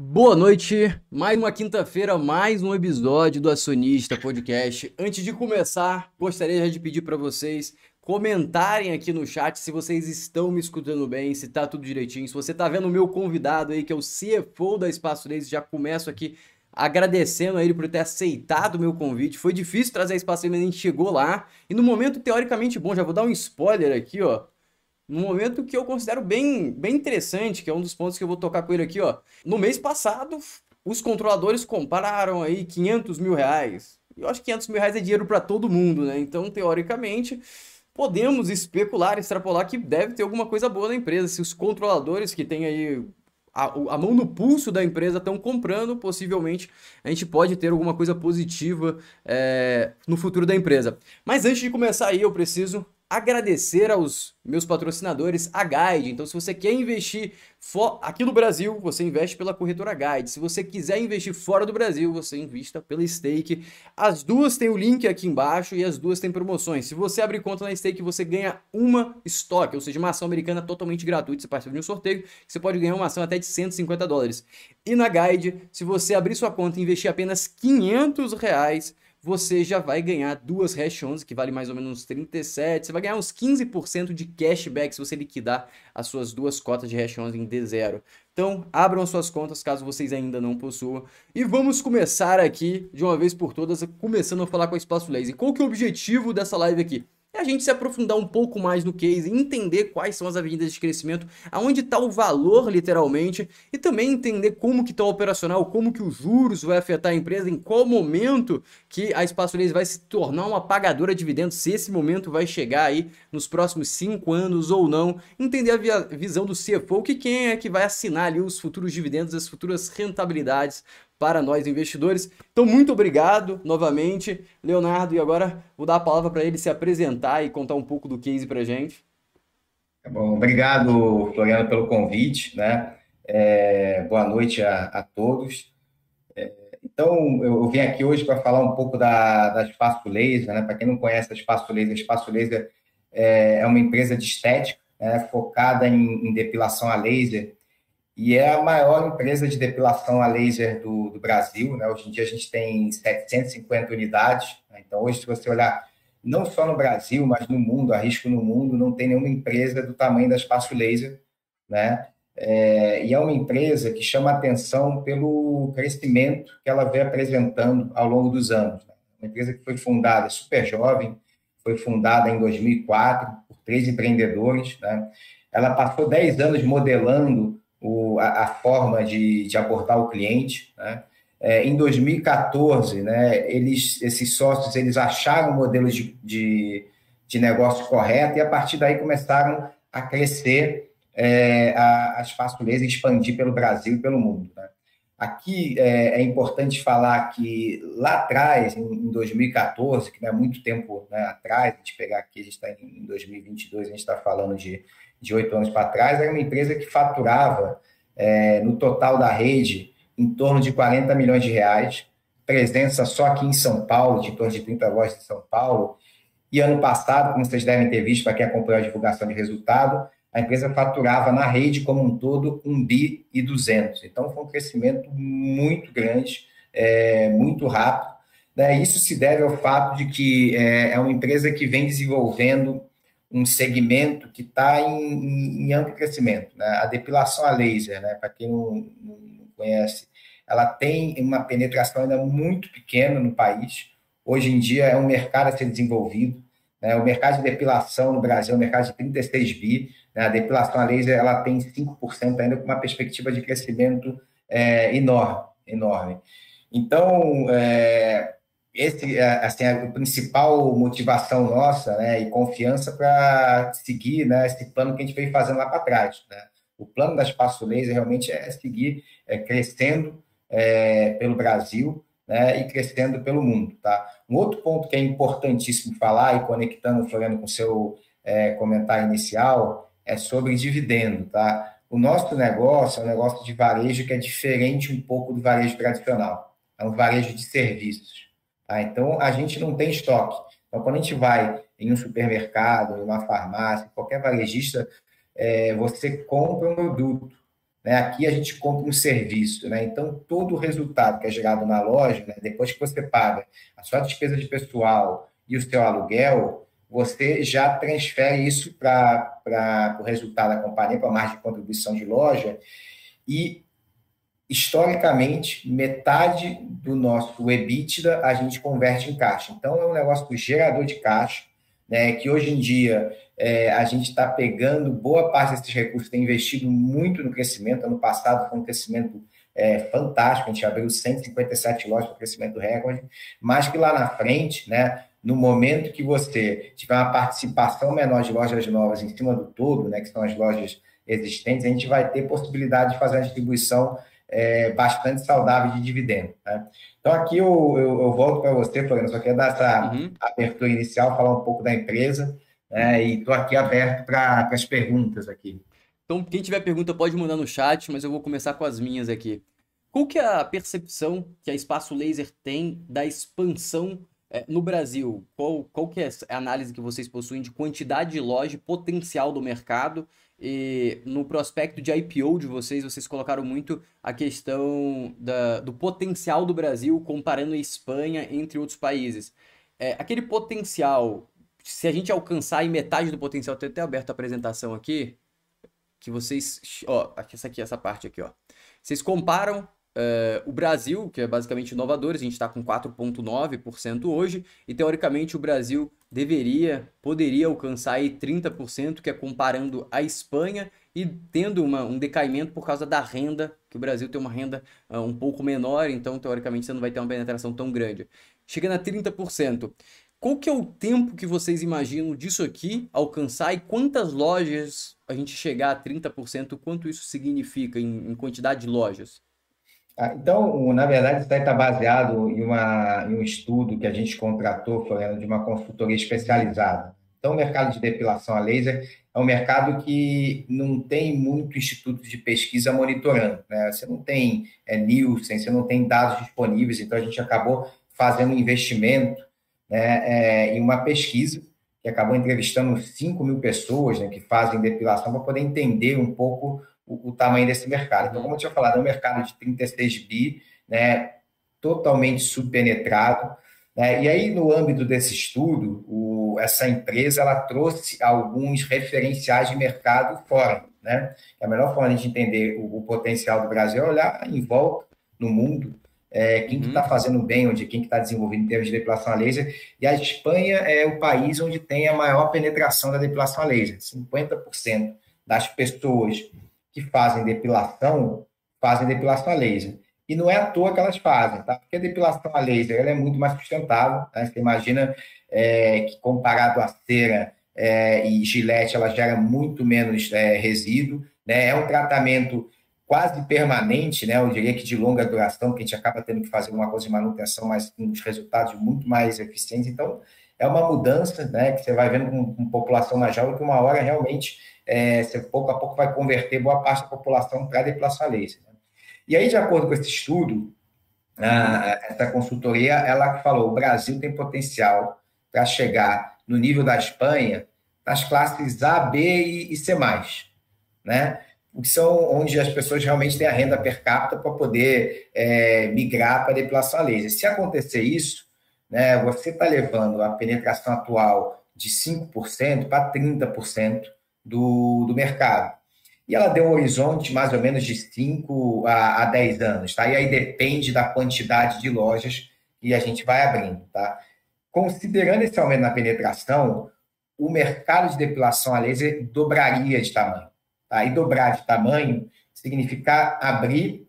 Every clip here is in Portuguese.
Boa noite, mais uma quinta-feira, mais um episódio do Acionista Podcast. Antes de começar, gostaria de pedir para vocês comentarem aqui no chat se vocês estão me escutando bem, se tá tudo direitinho. Se você tá vendo o meu convidado aí, que é o CFO da Espaço Laser, já começo aqui agradecendo a ele por ter aceitado o meu convite. Foi difícil trazer a Espaço Laser, mas a gente chegou lá. E no momento teoricamente bom, já vou dar um spoiler aqui, ó num momento que eu considero bem, bem interessante, que é um dos pontos que eu vou tocar com ele aqui, ó. No mês passado, os controladores compraram aí 500 mil reais. Eu acho que 500 mil reais é dinheiro para todo mundo, né? Então, teoricamente, podemos especular, extrapolar que deve ter alguma coisa boa na empresa. Se os controladores que têm aí a, a mão no pulso da empresa estão comprando, possivelmente a gente pode ter alguma coisa positiva é, no futuro da empresa. Mas antes de começar aí, eu preciso agradecer aos meus patrocinadores, a Guide. Então, se você quer investir aqui no Brasil, você investe pela corretora Guide. Se você quiser investir fora do Brasil, você invista pela Stake. As duas têm o link aqui embaixo e as duas têm promoções. Se você abrir conta na Stake, você ganha uma estoque, ou seja, uma ação americana totalmente gratuita. Você participa de um sorteio, você pode ganhar uma ação até de 150 dólares. E na Guide, se você abrir sua conta e investir apenas 500 reais, você já vai ganhar duas Hash 11, que vale mais ou menos uns 37. Você vai ganhar uns 15% de cashback se você liquidar as suas duas cotas de Hash 11 em D0. Então, abram suas contas caso vocês ainda não possuam. E vamos começar aqui, de uma vez por todas, começando a falar com a Espaço Laser. Qual que é o objetivo dessa live aqui? É a gente se aprofundar um pouco mais no case, entender quais são as avenidas de crescimento, aonde está o valor literalmente, e também entender como que está o operacional, como que os juros vai afetar a empresa, em qual momento que a Espaço Laser vai se tornar uma pagadora de dividendos, se esse momento vai chegar aí nos próximos cinco anos ou não, entender a visão do CFO, que quem é que vai assinar ali os futuros dividendos, as futuras rentabilidades para nós investidores. Então, muito obrigado novamente, Leonardo. E agora vou dar a palavra para ele se apresentar e contar um pouco do case para a gente. Tá bom, obrigado, Floriano, pelo convite. Né? É, boa noite a, a todos. É, então, eu vim aqui hoje para falar um pouco da, da Espaço Laser. Né? Para quem não conhece a Espaço Laser, a Espaço Laser é, é uma empresa de estética né? focada em, em depilação a laser e é a maior empresa de depilação a laser do, do Brasil. Né? Hoje em dia a gente tem 750 unidades. Né? Então, hoje, se você olhar não só no Brasil, mas no mundo, arrisco no mundo, não tem nenhuma empresa do tamanho da Espaço Laser. Né? É, e é uma empresa que chama atenção pelo crescimento que ela vem apresentando ao longo dos anos. Né? Uma empresa que foi fundada super jovem, foi fundada em 2004 por três empreendedores. Né? Ela passou 10 anos modelando o, a, a, forma de, de abordar o cliente. Né? É, em 2014, né, eles, esses sócios eles acharam o modelo de, de, de negócio correto e a partir daí começaram a crescer é, a, a Espaço expandir pelo Brasil e pelo mundo. Né? Aqui é, é, importante falar que lá atrás, em, em 2014, que não é muito tempo né, atrás, a gente pegar aqui, a gente está em 2022, a gente está falando de de oito anos para trás, era uma empresa que faturava é, no total da rede em torno de 40 milhões de reais, presença só aqui em São Paulo, de torno de 30 lojas em São Paulo. E ano passado, como vocês devem ter visto, para quem acompanhou a divulgação de resultado, a empresa faturava na rede como um todo 1 bi e 200. Então, foi um crescimento muito grande, é, muito rápido. Né? Isso se deve ao fato de que é, é uma empresa que vem desenvolvendo um segmento que está em, em, amplo crescimento. Né? A depilação a laser, né? para quem não, não, conhece, ela tem uma penetração ainda muito pequena no país. Hoje em dia é um mercado a ser desenvolvido. Né? O mercado de depilação no Brasil é um mercado de 36 bi. Né? A depilação a laser ela tem 5% ainda com uma perspectiva de crescimento é, enorme, enorme. Então, é, esse é, assim, a principal motivação nossa né, e confiança para seguir né, esse plano que a gente veio fazendo lá para trás. Né? O plano da Espaço Laser realmente é seguir é, crescendo é, pelo Brasil né, e crescendo pelo mundo. Tá? Um outro ponto que é importantíssimo falar, e conectando, Floriano, com o seu é, comentário inicial, é sobre dividendo. Tá? O nosso negócio é um negócio de varejo que é diferente um pouco do varejo tradicional. É um varejo de serviços. Tá? Então, a gente não tem estoque. Então, quando a gente vai em um supermercado, em uma farmácia, qualquer varejista, é, você compra um produto. né? Aqui a gente compra um serviço, né? Então todo o resultado que é gerado na loja, né? depois que você paga a sua despesa de pessoal e o seu aluguel, você já transfere isso para o resultado da companhia, para a margem de contribuição de loja, e historicamente, metade do nosso EBITDA a gente converte em caixa. Então, é um negócio do gerador de caixa, né, que hoje em dia é, a gente está pegando boa parte desses recursos, tem investido muito no crescimento. Ano passado foi um crescimento é, fantástico, a gente abriu 157 lojas para crescimento recorde, mas que lá na frente, né, no momento que você tiver uma participação menor de lojas novas em cima do todo, né, que são as lojas existentes, a gente vai ter possibilidade de fazer uma distribuição é, bastante saudável de dividendo. Né? Então, aqui eu, eu, eu volto para você, Floriano, só quero dar essa uhum. abertura inicial, falar um pouco da empresa, né? e estou aqui aberto para as perguntas aqui. Então, quem tiver pergunta pode mandar no chat, mas eu vou começar com as minhas aqui. Qual que é a percepção que a Espaço Laser tem da expansão é, no Brasil? Qual, qual que é a análise que vocês possuem de quantidade de loja potencial do mercado e no prospecto de IPO de vocês, vocês colocaram muito a questão da, do potencial do Brasil comparando a Espanha entre outros países. É, aquele potencial, se a gente alcançar em metade do potencial, tem até aberto a apresentação aqui, que vocês. Ó, essa aqui, essa parte aqui, ó. Vocês comparam Uh, o Brasil, que é basicamente inovadores, a gente está com 4,9% hoje, e teoricamente o Brasil deveria, poderia alcançar aí 30%, que é comparando a Espanha e tendo uma, um decaimento por causa da renda, que o Brasil tem uma renda uh, um pouco menor, então teoricamente você não vai ter uma penetração tão grande. Chegando a 30%. Qual que é o tempo que vocês imaginam disso aqui alcançar e quantas lojas a gente chegar a 30%, quanto isso significa em, em quantidade de lojas? Ah, então, na verdade, isso está baseado em, uma, em um estudo que a gente contratou, Floriano, de uma consultoria especializada. Então, o mercado de depilação a laser é um mercado que não tem muito instituto de pesquisa monitorando. Né? Você não tem é, Nielsen, você não tem dados disponíveis, então a gente acabou fazendo um investimento né, é, em uma pesquisa que acabou entrevistando 5 mil pessoas né, que fazem depilação para poder entender um pouco o, o, tamanho desse mercado. Então, como eu tinha falado, é um mercado de 36 bi, né, totalmente subpenetrado. Né, e aí, no âmbito desse estudo, o, essa empresa ela trouxe alguns referenciais de mercado fora. Né? A melhor forma de entender o, o potencial do Brasil é olhar em volta no mundo, é, quem está uhum. fazendo bem, onde quem está desenvolvendo em termos de depilação a laser. E a Espanha é o país onde tem a maior penetração da depilação a laser. 50% das pessoas que fazem depilação fazem depilação a laser. E não é à toa que elas fazem, tá? Porque a depilação a laser ela é muito mais sustentável. Né? Você imagina é, que comparado à cera é, e gilete, ela gera muito menos é, resíduo. Né? É um tratamento quase permanente, né? Eu diria que de longa duração, que a gente acaba tendo que fazer uma coisa de manutenção, mas com os resultados muito mais eficientes. Então, é uma mudança, né? Que você vai vendo com, com população mais jovem que uma hora realmente é, você pouco a pouco vai converter boa parte da população para a depilação laser. Né? E aí, de acordo com esse estudo, a, essa consultoria, ela falou, o Brasil tem potencial para chegar no nível da Espanha nas classes A, B e, e C+, né? que são onde as pessoas realmente têm a renda per capita para poder é, migrar para a depilação a laser. Se acontecer isso, né, você está levando a penetração atual de 5% para 30%, do, do mercado. E ela deu um horizonte mais ou menos de 5 a, a 10 anos, tá? E aí depende da quantidade de lojas que a gente vai abrindo, tá? Considerando esse aumento na penetração, o mercado de depilação a laser dobraria de tamanho, tá? E dobrar de tamanho significa abrir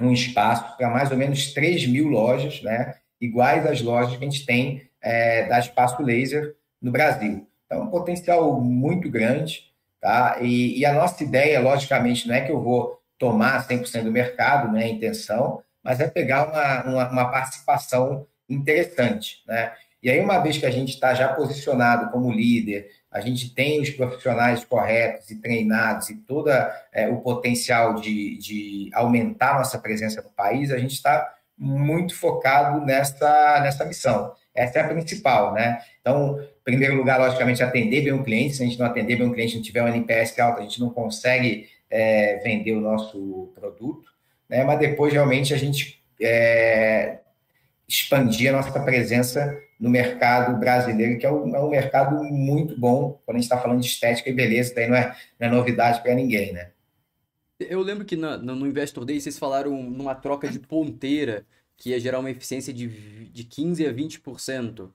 um espaço para mais ou menos 3 mil lojas, né? Iguais às lojas que a gente tem é, da Espaço Laser no Brasil. Então, um potencial muito grande, tá? E, e, a nossa ideia, logicamente, não é que eu vou tomar 100% do mercado, não é a intenção, mas é pegar uma, uma, uma participação interessante, né? E aí, uma vez que a gente está já posicionado como líder, a gente tem os profissionais corretos e treinados e todo é, o potencial de, de aumentar nossa presença no país, a gente está muito focado nessa, nessa missão. Essa é a principal, né? Então, primeiro lugar, logicamente, atender bem o cliente. Se a gente não atender bem o cliente, não tiver um NPS alto, a gente não consegue é, vender o nosso produto, né? mas depois realmente a gente é, expandir a nossa presença no mercado brasileiro, que é um, é um mercado muito bom quando a gente está falando de estética e beleza, daí não é, não é novidade para ninguém, né? Eu lembro que no Investor Day vocês falaram numa troca de ponteira que ia gerar uma eficiência de, de 15% a 20%.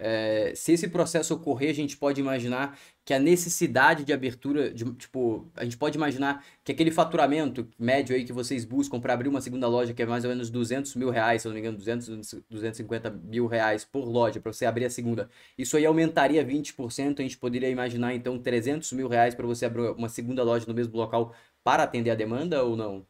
É, se esse processo ocorrer, a gente pode imaginar que a necessidade de abertura, de, tipo, a gente pode imaginar que aquele faturamento médio aí que vocês buscam para abrir uma segunda loja, que é mais ou menos 200 mil reais, se eu não me engano, 200, 250 mil reais por loja, para você abrir a segunda, isso aí aumentaria 20%, a gente poderia imaginar então 300 mil reais para você abrir uma segunda loja no mesmo local para atender a demanda ou não?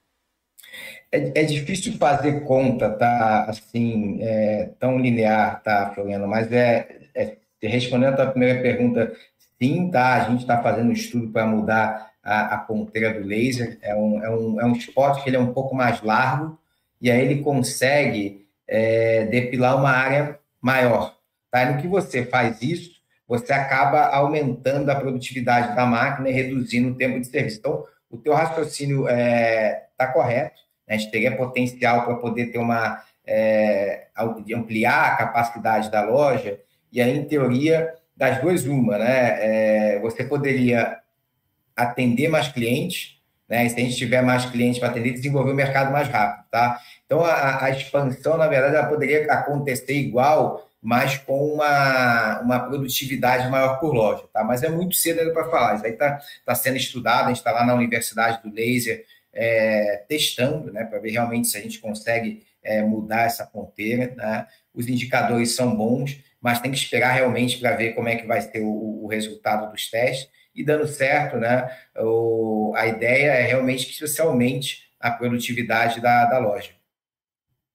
É, é difícil fazer conta, tá? Assim, é, tão linear, tá, Floriano? Mas é, é respondendo a primeira pergunta, sim, tá? A gente está fazendo um estudo para mudar a, a, ponteira do laser. É um, é, um, é um spot que ele é um pouco mais largo e aí ele consegue é, depilar uma área maior. Tá? E no que você faz isso, você acaba aumentando a produtividade da máquina e reduzindo o tempo de serviço. Então, o teu raciocínio é, tá correto, né? a gente teria potencial para poder ter uma é, ampliar a capacidade da loja, e aí, em teoria, das duas, uma, né? É, você poderia atender mais clientes, né? E se a gente tiver mais clientes para atender, desenvolver o mercado mais rápido, tá? Então, a, a expansão, na verdade, ela poderia acontecer igual mas com uma, uma produtividade maior por loja, tá? Mas é muito cedo ainda para falar. Isso aí está tá sendo estudado, a gente está lá na Universidade do Laser é, testando, né, para ver realmente se a gente consegue é, mudar essa ponteira. Né? Os indicadores são bons, mas tem que esperar realmente para ver como é que vai ser o, o resultado dos testes. E dando certo, né, o, a ideia é realmente que isso aumente a produtividade da, da loja.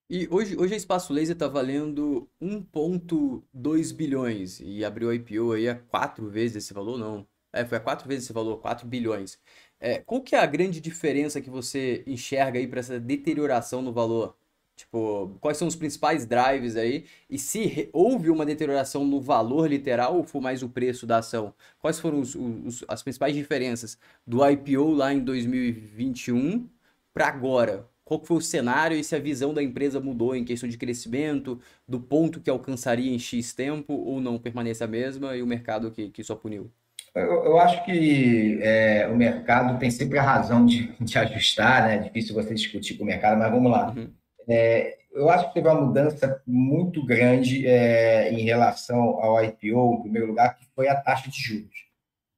E hoje, hoje a Espaço Laser está valendo 1,2 bilhões e abriu a IPO aí a quatro vezes esse valor, não. É, foi a quatro vezes esse valor, 4 bilhões. É, qual que é a grande diferença que você enxerga aí para essa deterioração no valor? Tipo, quais são os principais drives aí? E se houve uma deterioração no valor literal ou foi mais o preço da ação? Quais foram os, os, as principais diferenças do IPO lá em 2021 para agora? qual foi o cenário e se a visão da empresa mudou em questão de crescimento, do ponto que alcançaria em X tempo ou não permanece a mesma e o mercado que, que só puniu? Eu, eu acho que é, o mercado tem sempre a razão de, de ajustar, né? É difícil você discutir com o mercado, mas vamos lá. Uhum. É, eu acho que teve uma mudança muito grande é, em relação ao IPO, em primeiro lugar, que foi a taxa de juros.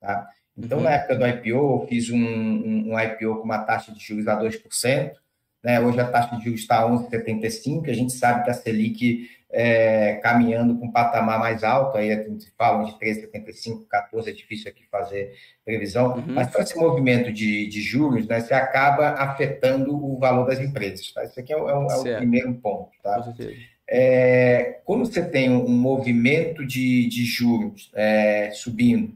Tá? Então, uhum. na época do IPO, eu fiz um, um, um IPO com uma taxa de juros a 2%, né? Hoje a taxa de juros está a 11,75, a gente sabe que a Selic é, caminhando com um patamar mais alto, aí a gente fala de 13,75, 14, é difícil aqui fazer previsão, uhum. mas com esse movimento de, de juros, né, você acaba afetando o valor das empresas. Tá? Isso aqui é, é, é o primeiro ponto. Tá? É, quando você tem um movimento de, de juros é, subindo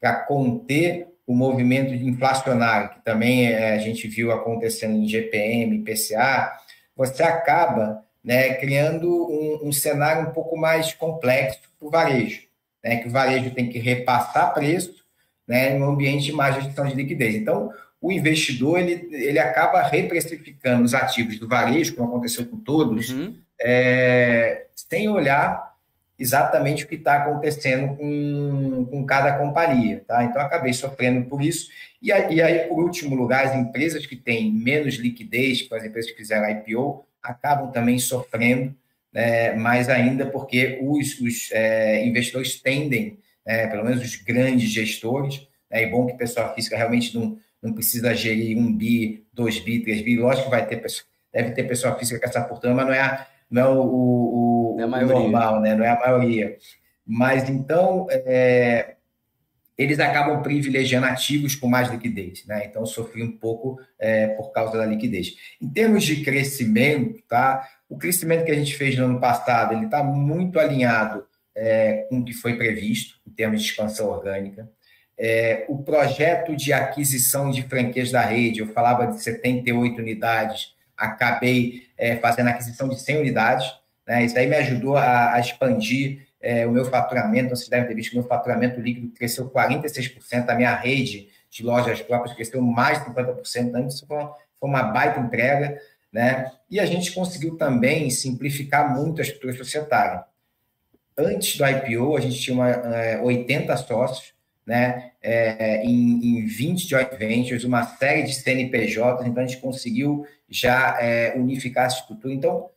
para conter o movimento inflacionário, que também é, a gente viu acontecendo em GPM, PCA, você acaba né, criando um, um, cenário um pouco mais complexo para o varejo, né, que o varejo tem que repassar preço né, em um ambiente de má gestão de liquidez. Então, o investidor ele, ele acaba reprecificando os ativos do varejo, como aconteceu com todos, uhum. é, sem olhar exatamente o que está acontecendo com, com cada companhia. Tá? Então, acabei sofrendo por isso. E aí, e aí, por último lugar, as empresas que têm menos liquidez, que as empresas que fizeram IPO, acabam também sofrendo né, mais ainda, porque os, os é, investidores tendem, né, pelo menos os grandes gestores, é bom que pessoa física realmente não, não precisa gerir um bi, dois bi, três bi, lógico que vai ter, deve ter pessoa física essa fortuna, mas não é a, não é o, o, é o normal, né? não é a maioria. Mas então, é, eles acabam privilegiando ativos com mais liquidez, né? Então, sofri um pouco é, por causa da liquidez. Em termos de crescimento, tá? O crescimento que a gente fez no ano passado, ele está muito alinhado é, com o que foi previsto em termos de expansão orgânica. É, o projeto de aquisição de franquias da rede, eu falava de 78 unidades, acabei é, fazendo aquisição de 100 unidades. Né? Isso aí me ajudou a, a expandir é, o meu faturamento. Vocês devem ter visto que o meu faturamento líquido cresceu 46%, a minha rede de lojas próprias cresceu mais de 50%. Antes foi uma, foi uma baita entrega, né? E a gente conseguiu também simplificar muito a estrutura societária. Antes do IPO, a gente tinha uma, é, 80 sócios, né? É, em, em 20 joint ventures, uma série de CNPJs, então a gente conseguiu já é, unificar essa estrutura. Então,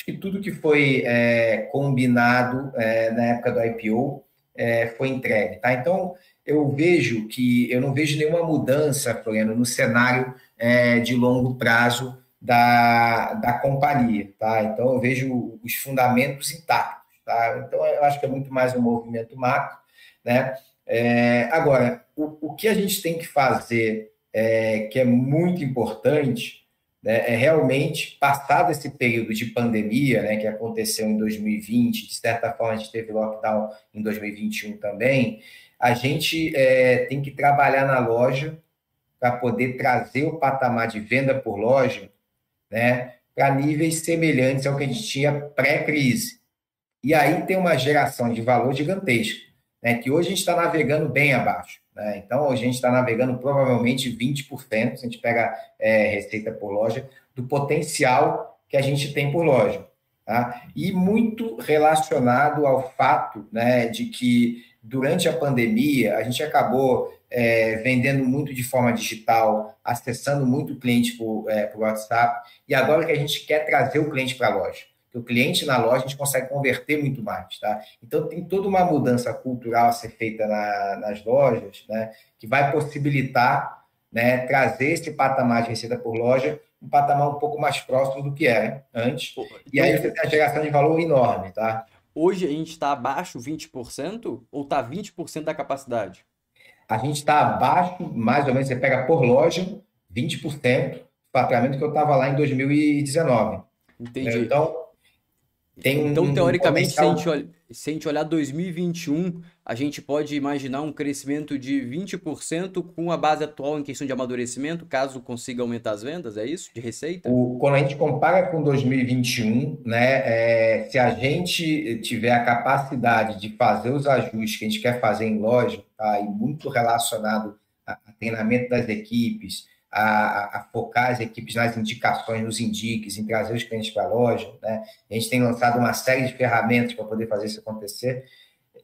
acho que tudo que foi é, combinado é, na época do IPO é, foi entregue. Tá? Então, eu vejo que eu não vejo nenhuma mudança, Floriano, no cenário é, de longo prazo da, da companhia. Tá? Então, eu vejo os fundamentos intactos. Tá? Então, eu acho que é muito mais um movimento macro. Né? É, agora, o, o que a gente tem que fazer, é, que é muito importante, né, é realmente, passado esse período de pandemia, né, que aconteceu em 2020, de certa forma a gente teve lockdown em 2021 também, a gente é, tem que trabalhar na loja para poder trazer o patamar de venda por loja né, para níveis semelhantes ao que a gente tinha pré-crise. E aí tem uma geração de valor gigantesca, né, que hoje a gente está navegando bem abaixo. Né? Então, a gente está navegando provavelmente 20%, se a gente pega é, receita por loja, do potencial que a gente tem por loja. Tá? E muito relacionado ao fato né, de que, durante a pandemia, a gente acabou é, vendendo muito de forma digital, acessando muito cliente por, é, por WhatsApp, e agora que a gente quer trazer o cliente para a loja que o cliente na loja a gente consegue converter muito mais, tá? Então tem toda uma mudança cultural a ser feita na, nas lojas, né? Que vai possibilitar, né? Trazer esse patamar de receita por loja um patamar um pouco mais próximo do que era antes. e aí você tem a geração de valor enorme, tá? Hoje a gente está abaixo 20% ou está 20% da capacidade? A gente está abaixo, mais ou menos, você pega por loja, 20% do faturamento que eu estava lá em 2019. Entendi. Então, tem então, um teoricamente, potencial... se, a gente, se a gente olhar 2021, a gente pode imaginar um crescimento de 20% com a base atual em questão de amadurecimento, caso consiga aumentar as vendas, é isso? De receita? O, quando a gente compara com 2021, né, é, se a gente tiver a capacidade de fazer os ajustes que a gente quer fazer em loja, tá, e muito relacionado a, a treinamento das equipes, a, a, focar as equipes nas indicações, nos indiques, em trazer os clientes para a loja. Né? A gente tem lançado uma série de ferramentas para poder fazer isso acontecer.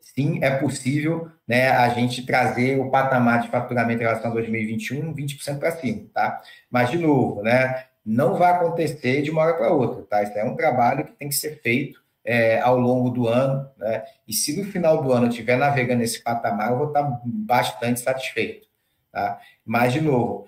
Sim, é possível né, a gente trazer o patamar de faturamento em relação a 2021 20% para cima. Tá? Mas, de novo, né, não vai acontecer de uma hora para outra. Tá? Isso é um trabalho que tem que ser feito é, ao longo do ano. Né? E se no final do ano eu estiver navegando nesse patamar, eu vou estar bastante satisfeito. Tá? Mas, de novo,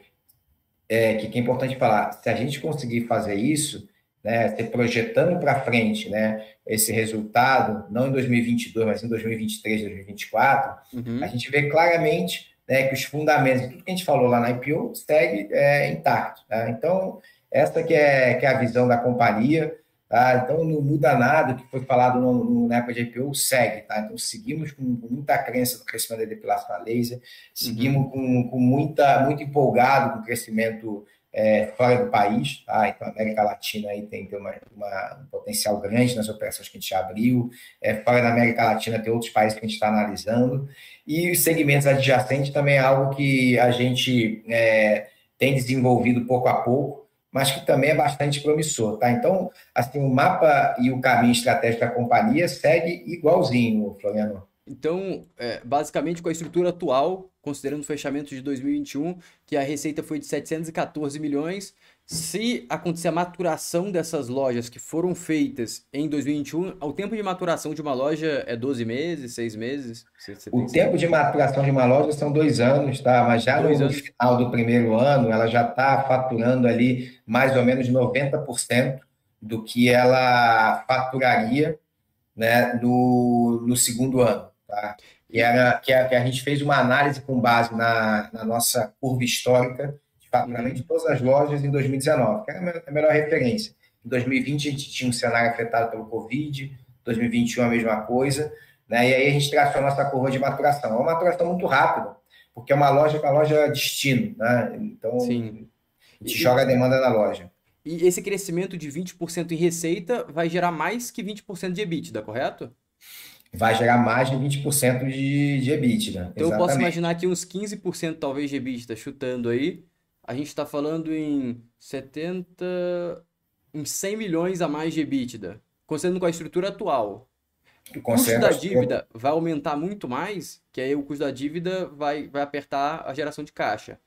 é, que, que é importante falar, se a gente conseguir fazer isso, né, se projetando para frente, né, esse resultado, não em 2022, mas em 2023, 2024, uhum. a gente vê claramente né, que os fundamentos, tudo que a gente falou lá na IPO, segue é, intacto. Né? Então, essa que é, que é a visão da companhia, Tá? Então, não muda nada, o que foi falado no, no, na época de IPO segue. Tá? Então, seguimos com, com muita crença no crescimento da depilação a laser, seguimos uhum. com, com muita, muito empolgado com o crescimento é, fora do país. Tá? Então, a América Latina aí tem, tem uma, uma, um potencial grande nas operações que a gente abriu. É, fora da América Latina, tem outros países que a gente está analisando. E os segmentos adjacentes também é algo que a gente é, tem desenvolvido pouco a pouco mas que também é bastante promissor, tá? Então, assim, o mapa e o caminho estratégico da companhia segue igualzinho, Floriano. Então, é, basicamente, com a estrutura atual, considerando o fechamento de 2021, que a receita foi de 714 milhões, se acontecer a maturação dessas lojas que foram feitas em 2021, o tempo de maturação de uma loja é 12 meses, 6 meses? Você, você o tempo de maturação de uma loja são dois anos, tá? Mas já dois no anos. final do primeiro ano, ela já está faturando ali mais ou menos 90% do que ela faturaria né, no, no segundo ano, tá? E era que a, que a gente fez uma análise com base na, na nossa curva histórica faturamento de todas as lojas em 2019, que era a melhor referência. Em 2020 a gente tinha um cenário afetado pelo Covid, 2021 a mesma coisa, né? E aí a gente traçou a nossa curva de maturação. É uma maturação muito rápida, porque é uma loja com a loja destino, né? Então Sim. a gente e, joga a demanda na loja. E esse crescimento de 20% em receita vai gerar mais que 20% de EBITDA, correto? vai gerar mais de 20% de, de EBITDA. Então eu posso imaginar que uns 15% talvez de EBITDA, chutando aí, a gente está falando em 70, em 100 milhões a mais de EBITDA, considerando com a estrutura atual. O custo da dívida vai aumentar muito mais, que aí o custo da dívida vai, vai apertar a geração de caixa.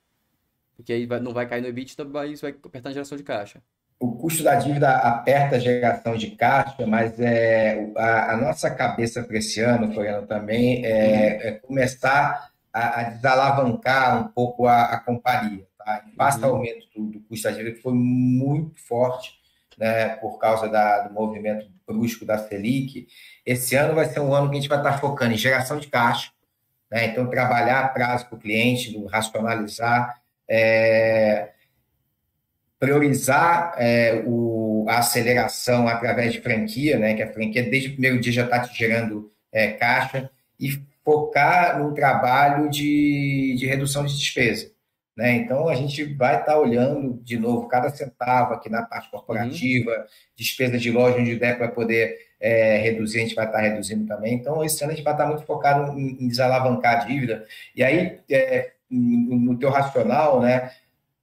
Porque aí vai, não vai cair no EBITDA, mas vai apertar a geração de caixa. O custo da dívida aperta a geração de caixa, mas é, a, a nossa cabeça para esse ano, Floriano, também é, é começar a, a, desalavancar um pouco a, a companhia. Tá? Face uhum. aumento do, do, custo da dívida, que foi muito forte né, por causa da, do movimento brusco da Selic, esse ano vai ser um ano que a gente vai estar focando em geração de caixa, né? então trabalhar prazo para o cliente, racionalizar, é, priorizar é, o, a aceleração através de franquia, né? que a franquia desde o primeiro dia já está te gerando é, caixa, e focar no trabalho de, de redução de despesa. Né? Então, a gente vai estar tá olhando de novo cada centavo aqui na parte corporativa, uhum. despesas de loja onde der para poder é, reduzir, a gente vai estar tá reduzindo também. Então, esse ano a gente vai estar tá muito focado em, em desalavancar a dívida. E aí, é, no teu racional, né,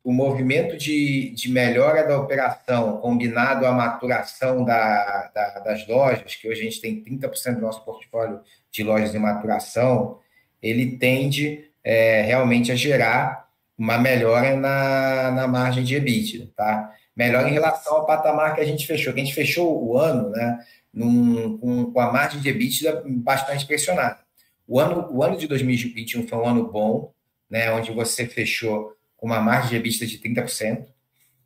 o movimento de, de melhora da operação combinado à maturação da, da, das lojas, que hoje a gente tem 30% do nosso portfólio de lojas em maturação, ele tende é, realmente a gerar uma melhora na, na margem de EBITDA, tá? Melhora em relação ao patamar que a gente fechou, que a gente fechou o ano, né, num, com, com a margem de EBITDA bastante pressionada. O ano, o ano de 2021 foi um ano bom, né, onde você fechou com uma margem de EBITDA de 30%,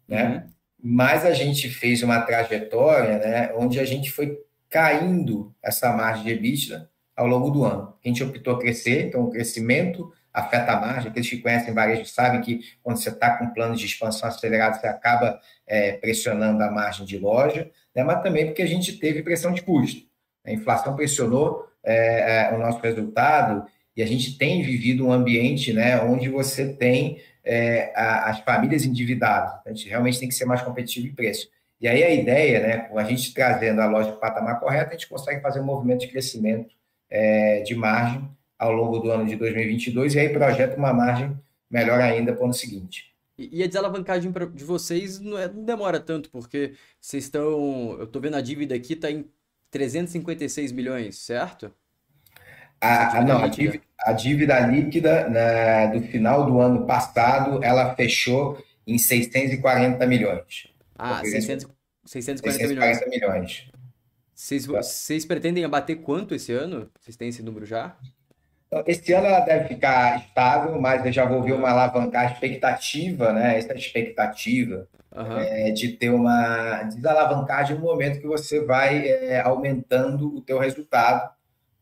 né? Uhum. Mas a gente fez uma trajetória, né, onde a gente foi caindo essa margem de EBITDA ao longo do ano. A gente optou a crescer, então o crescimento afeta a margem. Aqueles que conhecem varejo sabem que quando você está com planos de expansão acelerado, você acaba é, pressionando a margem de loja, né? mas também porque a gente teve pressão de custo. A inflação pressionou é, é, o nosso resultado e a gente tem vivido um ambiente né, onde você tem é, a, as famílias endividadas. A gente realmente tem que ser mais competitivo em preço. E aí a ideia, né, com a gente trazendo a loja para o patamar correto, a gente consegue fazer um movimento de crescimento é, de margem ao longo do ano de 2022 e aí projeta uma margem melhor ainda para o ano seguinte. E a desalavancagem de vocês não, é, não demora tanto, porque vocês estão. Eu estou vendo a dívida aqui, está em 356 milhões, certo? A, a, não, a dívida, a dívida líquida né, do final do ano passado, ela fechou em 640 milhões. Ah, 600, 640, 640 milhões. milhões. Vocês, vocês pretendem abater quanto esse ano? Vocês têm esse número já? Então, esse ano ela deve ficar estável, mas eu já vou ver uma alavancagem expectativa, né? Essa expectativa uhum. é, de ter uma desalavancagem no momento que você vai é, aumentando o teu resultado,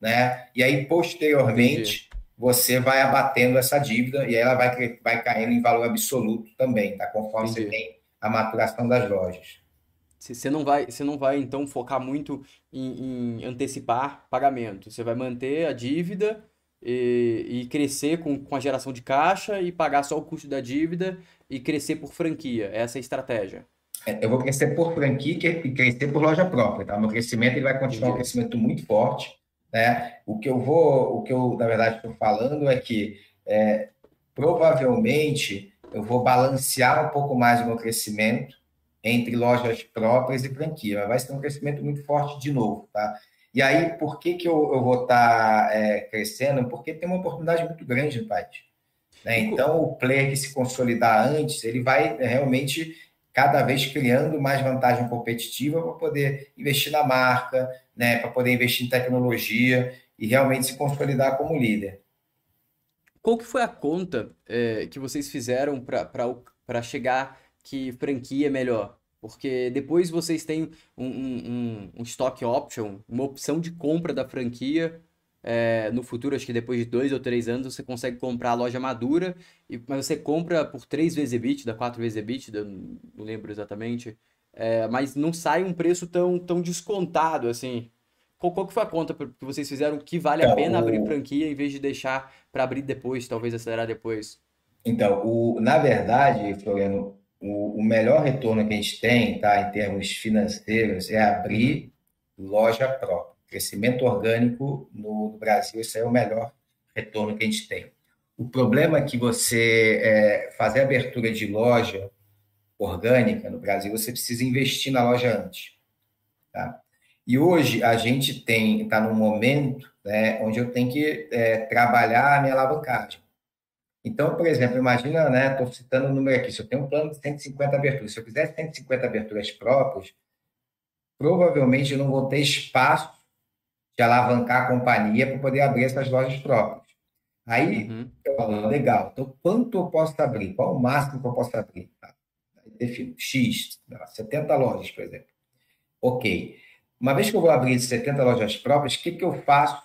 né? E aí, posteriormente, Entendi. você vai abatendo essa dívida e aí ela vai, vai caindo em valor absoluto também, tá? Conforme Entendi. você tem a maturação das lojas. Você não vai, você não vai então focar muito em, em antecipar pagamento. Você vai manter a dívida e, e, crescer com, com a geração de caixa e pagar só o custo da dívida e crescer por franquia. Essa é a estratégia. É, eu vou crescer por franquia e crescer por loja própria. Tá? Meu crescimento ele vai continuar um crescimento muito forte. Né? O que eu vou, o que eu na verdade estou falando é que é, provavelmente eu vou balancear um pouco mais o meu crescimento entre lojas próprias e franquia. Mas vai ser um crescimento muito forte de novo, tá? E aí, por que, que eu, eu vou estar tá, é, crescendo? Porque tem uma oportunidade muito grande no país. Né? Então, o player que se consolidar antes, ele vai é, realmente cada vez criando mais vantagem competitiva para poder investir na marca, né? para poder investir em tecnologia e realmente se consolidar como líder. Qual que foi a conta é, que vocês fizeram para chegar que franquia é melhor? Porque depois vocês têm um, um, um, stock option, uma opção de compra da franquia. É, no futuro, acho que depois de dois ou três anos, você consegue comprar a loja madura, e, mas você compra por três vezes EBITDA, quatro vezes EBITDA, não lembro exatamente. É, mas não sai um preço tão, tão descontado assim. Qual, qual que foi a conta que vocês fizeram que vale a então, pena abrir franquia em vez de deixar para abrir depois, talvez acelerar depois? Então, o, na verdade, Floriano, o, o melhor retorno que a gente tem, tá, em termos financeiros, é abrir loja própria. Crescimento orgânico no, Brasil, isso é o melhor retorno que a gente tem. O problema é que você é, fazer abertura de loja orgânica no Brasil, você precisa investir na loja antes. Tá? E hoje a gente tem está num momento né, onde eu tenho que é, trabalhar a minha alavancagem. Então, por exemplo, imagina, né, estou citando o um número aqui, se eu tenho um plano de 150 aberturas, se eu fizer 150 aberturas próprias, provavelmente eu não vou ter espaço de alavancar a companhia para poder abrir essas lojas próprias. Aí, uhum. eu falo, legal, então quanto eu posso abrir? Qual o máximo que eu posso abrir? Tá? Defino X, 70 lojas, por exemplo. Ok. Uma vez que eu vou abrir 70 lojas próprias, o que, que eu faço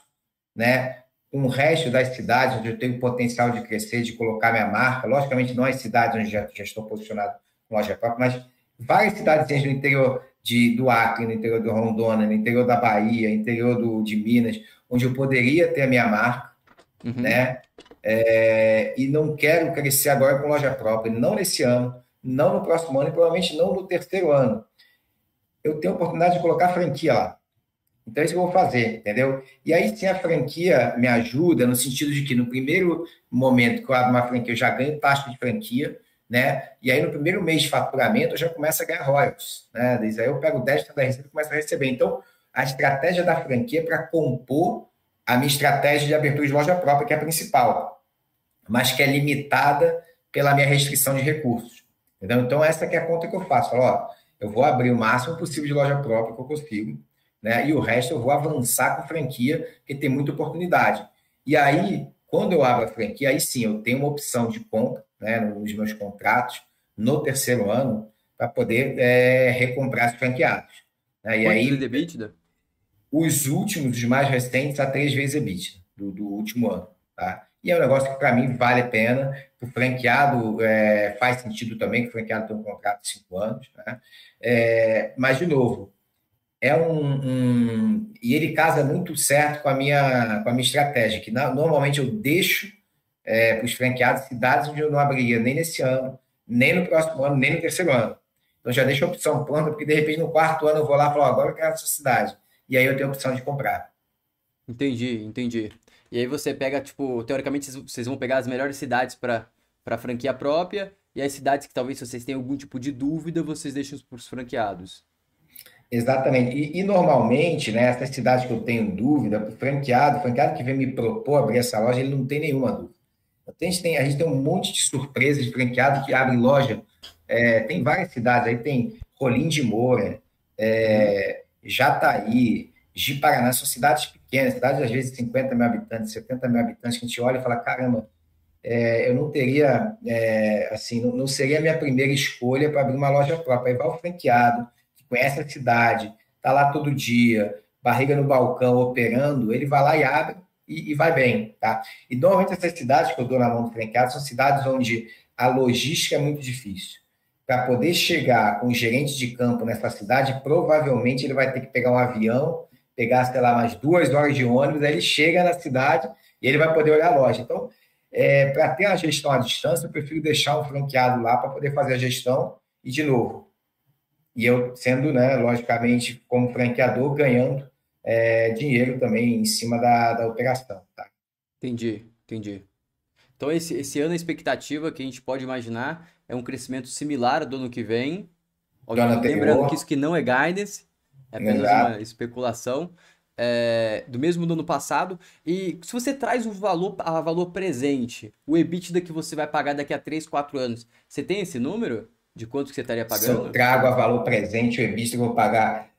né, com o resto das cidades onde eu tenho potencial de crescer, de colocar minha marca? Logicamente, não as cidades onde já, já estou posicionado com loja própria, mas várias cidades no interior de, do Acre, no interior do Rondônia, no interior da Bahia, interior do, de Minas, onde eu poderia ter a minha marca, uhum. né? É, e não quero crescer agora com loja própria, não nesse ano, não no próximo ano e provavelmente não no terceiro ano. Eu tenho a oportunidade de colocar franquia lá. Então, é isso que eu vou fazer, entendeu? E aí, sim, a franquia me ajuda no sentido de que no primeiro momento que eu abro uma franquia, eu já ganho taxa de franquia, né? E aí, no primeiro mês de faturamento, eu já começo a ganhar royalties, né? Desde aí eu pego 10% da receita e começo a receber. Então, a estratégia da franquia é para compor a minha estratégia de abertura de loja própria, que é a principal, mas que é limitada pela minha restrição de recursos. Entendeu? Então, essa que é a conta que eu faço. Falo, ó, eu vou abrir o máximo possível de loja própria que eu consigo, né? E o resto eu vou avançar com franquia, porque tem muita oportunidade. E aí, quando eu abro a franquia, aí sim, eu tenho uma opção de compra, né, nos meus contratos, no terceiro ano, para poder é, recomprar os franqueados. Né? E aí, de EBITDA? Os últimos, os mais recentes, a três vezes EBITDA do, do último ano. Tá? E é um negócio que, para mim, vale a pena. O franqueado é, faz sentido também, que o franqueado tem um contrato de cinco anos. Né? É, mas, de novo, é um, um, E ele casa muito certo com a minha, com a minha estratégia, que normalmente eu deixo é, para os franqueados cidades onde eu não abriria nem nesse ano, nem no próximo ano, nem no terceiro ano. Então já deixo a opção pronta, porque de repente no quarto ano eu vou lá e falo, agora eu quero essa cidade. E aí eu tenho a opção de comprar. Entendi, entendi. E aí você pega, tipo, teoricamente vocês vão pegar as melhores cidades para para franquia própria e as cidades que talvez vocês tenham algum tipo de dúvida, vocês deixam para os franqueados. Exatamente. E, e, normalmente, né, essas cidades que eu tenho dúvida, o franqueado, o franqueado que vem me propor abrir essa loja, ele não tem nenhuma dúvida. A gente tem, a gente tem um monte de surpresas de franqueado que abre loja. É, tem várias cidades aí, tem Rolim de Moura, é, Jataí, Ji-Paraná, são cidades pequenas, cidades às vezes de 50 mil habitantes, 70 mil habitantes, que a gente olha e fala, caramba, é, eu não teria, é, assim, não, não, seria a minha primeira escolha para abrir uma loja própria. Aí vai o franqueado, que conhece a cidade, está lá todo dia, barriga no balcão operando, ele vai lá e abre e, e vai bem, tá? E normalmente essas cidades que eu dou na mão do franqueado são cidades onde a logística é muito difícil. Para poder chegar com o gerente de campo nessa cidade, provavelmente ele vai ter que pegar um avião, pegar, sei lá, mais duas horas de ônibus, aí ele chega na cidade e ele vai poder olhar a loja. Então, é, para ter a gestão à distância, eu prefiro deixar um franqueado lá para poder fazer a gestão e, de novo, e eu sendo, né, logicamente, como franqueador, ganhando é, dinheiro também em cima da, da operação. Tá? Entendi, entendi. Então, esse, esse ano a expectativa que a gente pode imaginar é um crescimento similar do ano que vem. lembrando que isso que não é guidance, é apenas Exato. uma especulação. É, do mesmo do ano passado. E se você traz o valor, a valor presente, o EBITDA que você vai pagar daqui a 3, 4 anos, você tem esse número de quanto que você estaria pagando? Se eu trago a valor presente, o EBITDA eu vou pagar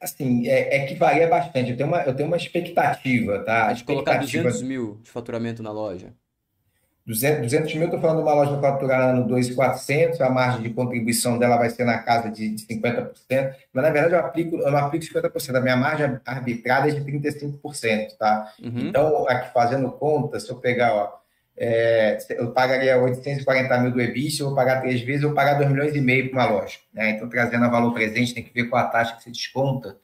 assim, é, é, que varia bastante. Eu tenho uma, eu tenho uma expectativa, tá? De colocar 200 mil de faturamento na loja. 200, 200 mil, estou falando de uma loja faturando 2,400, a margem de contribuição dela vai ser na casa de, de 50%, mas na verdade eu aplico, eu não aplico 50%, a minha margem arbitrada é de 35%, tá? Uhum. Então, aqui fazendo conta, se eu pegar, ó, é, eu pagaria 840 mil do EBIT, eu vou pagar três vezes, eu vou pagar 2 milhões e meio para uma loja. Né? Então, trazendo a valor presente, tem que ver qual a taxa que você desconta.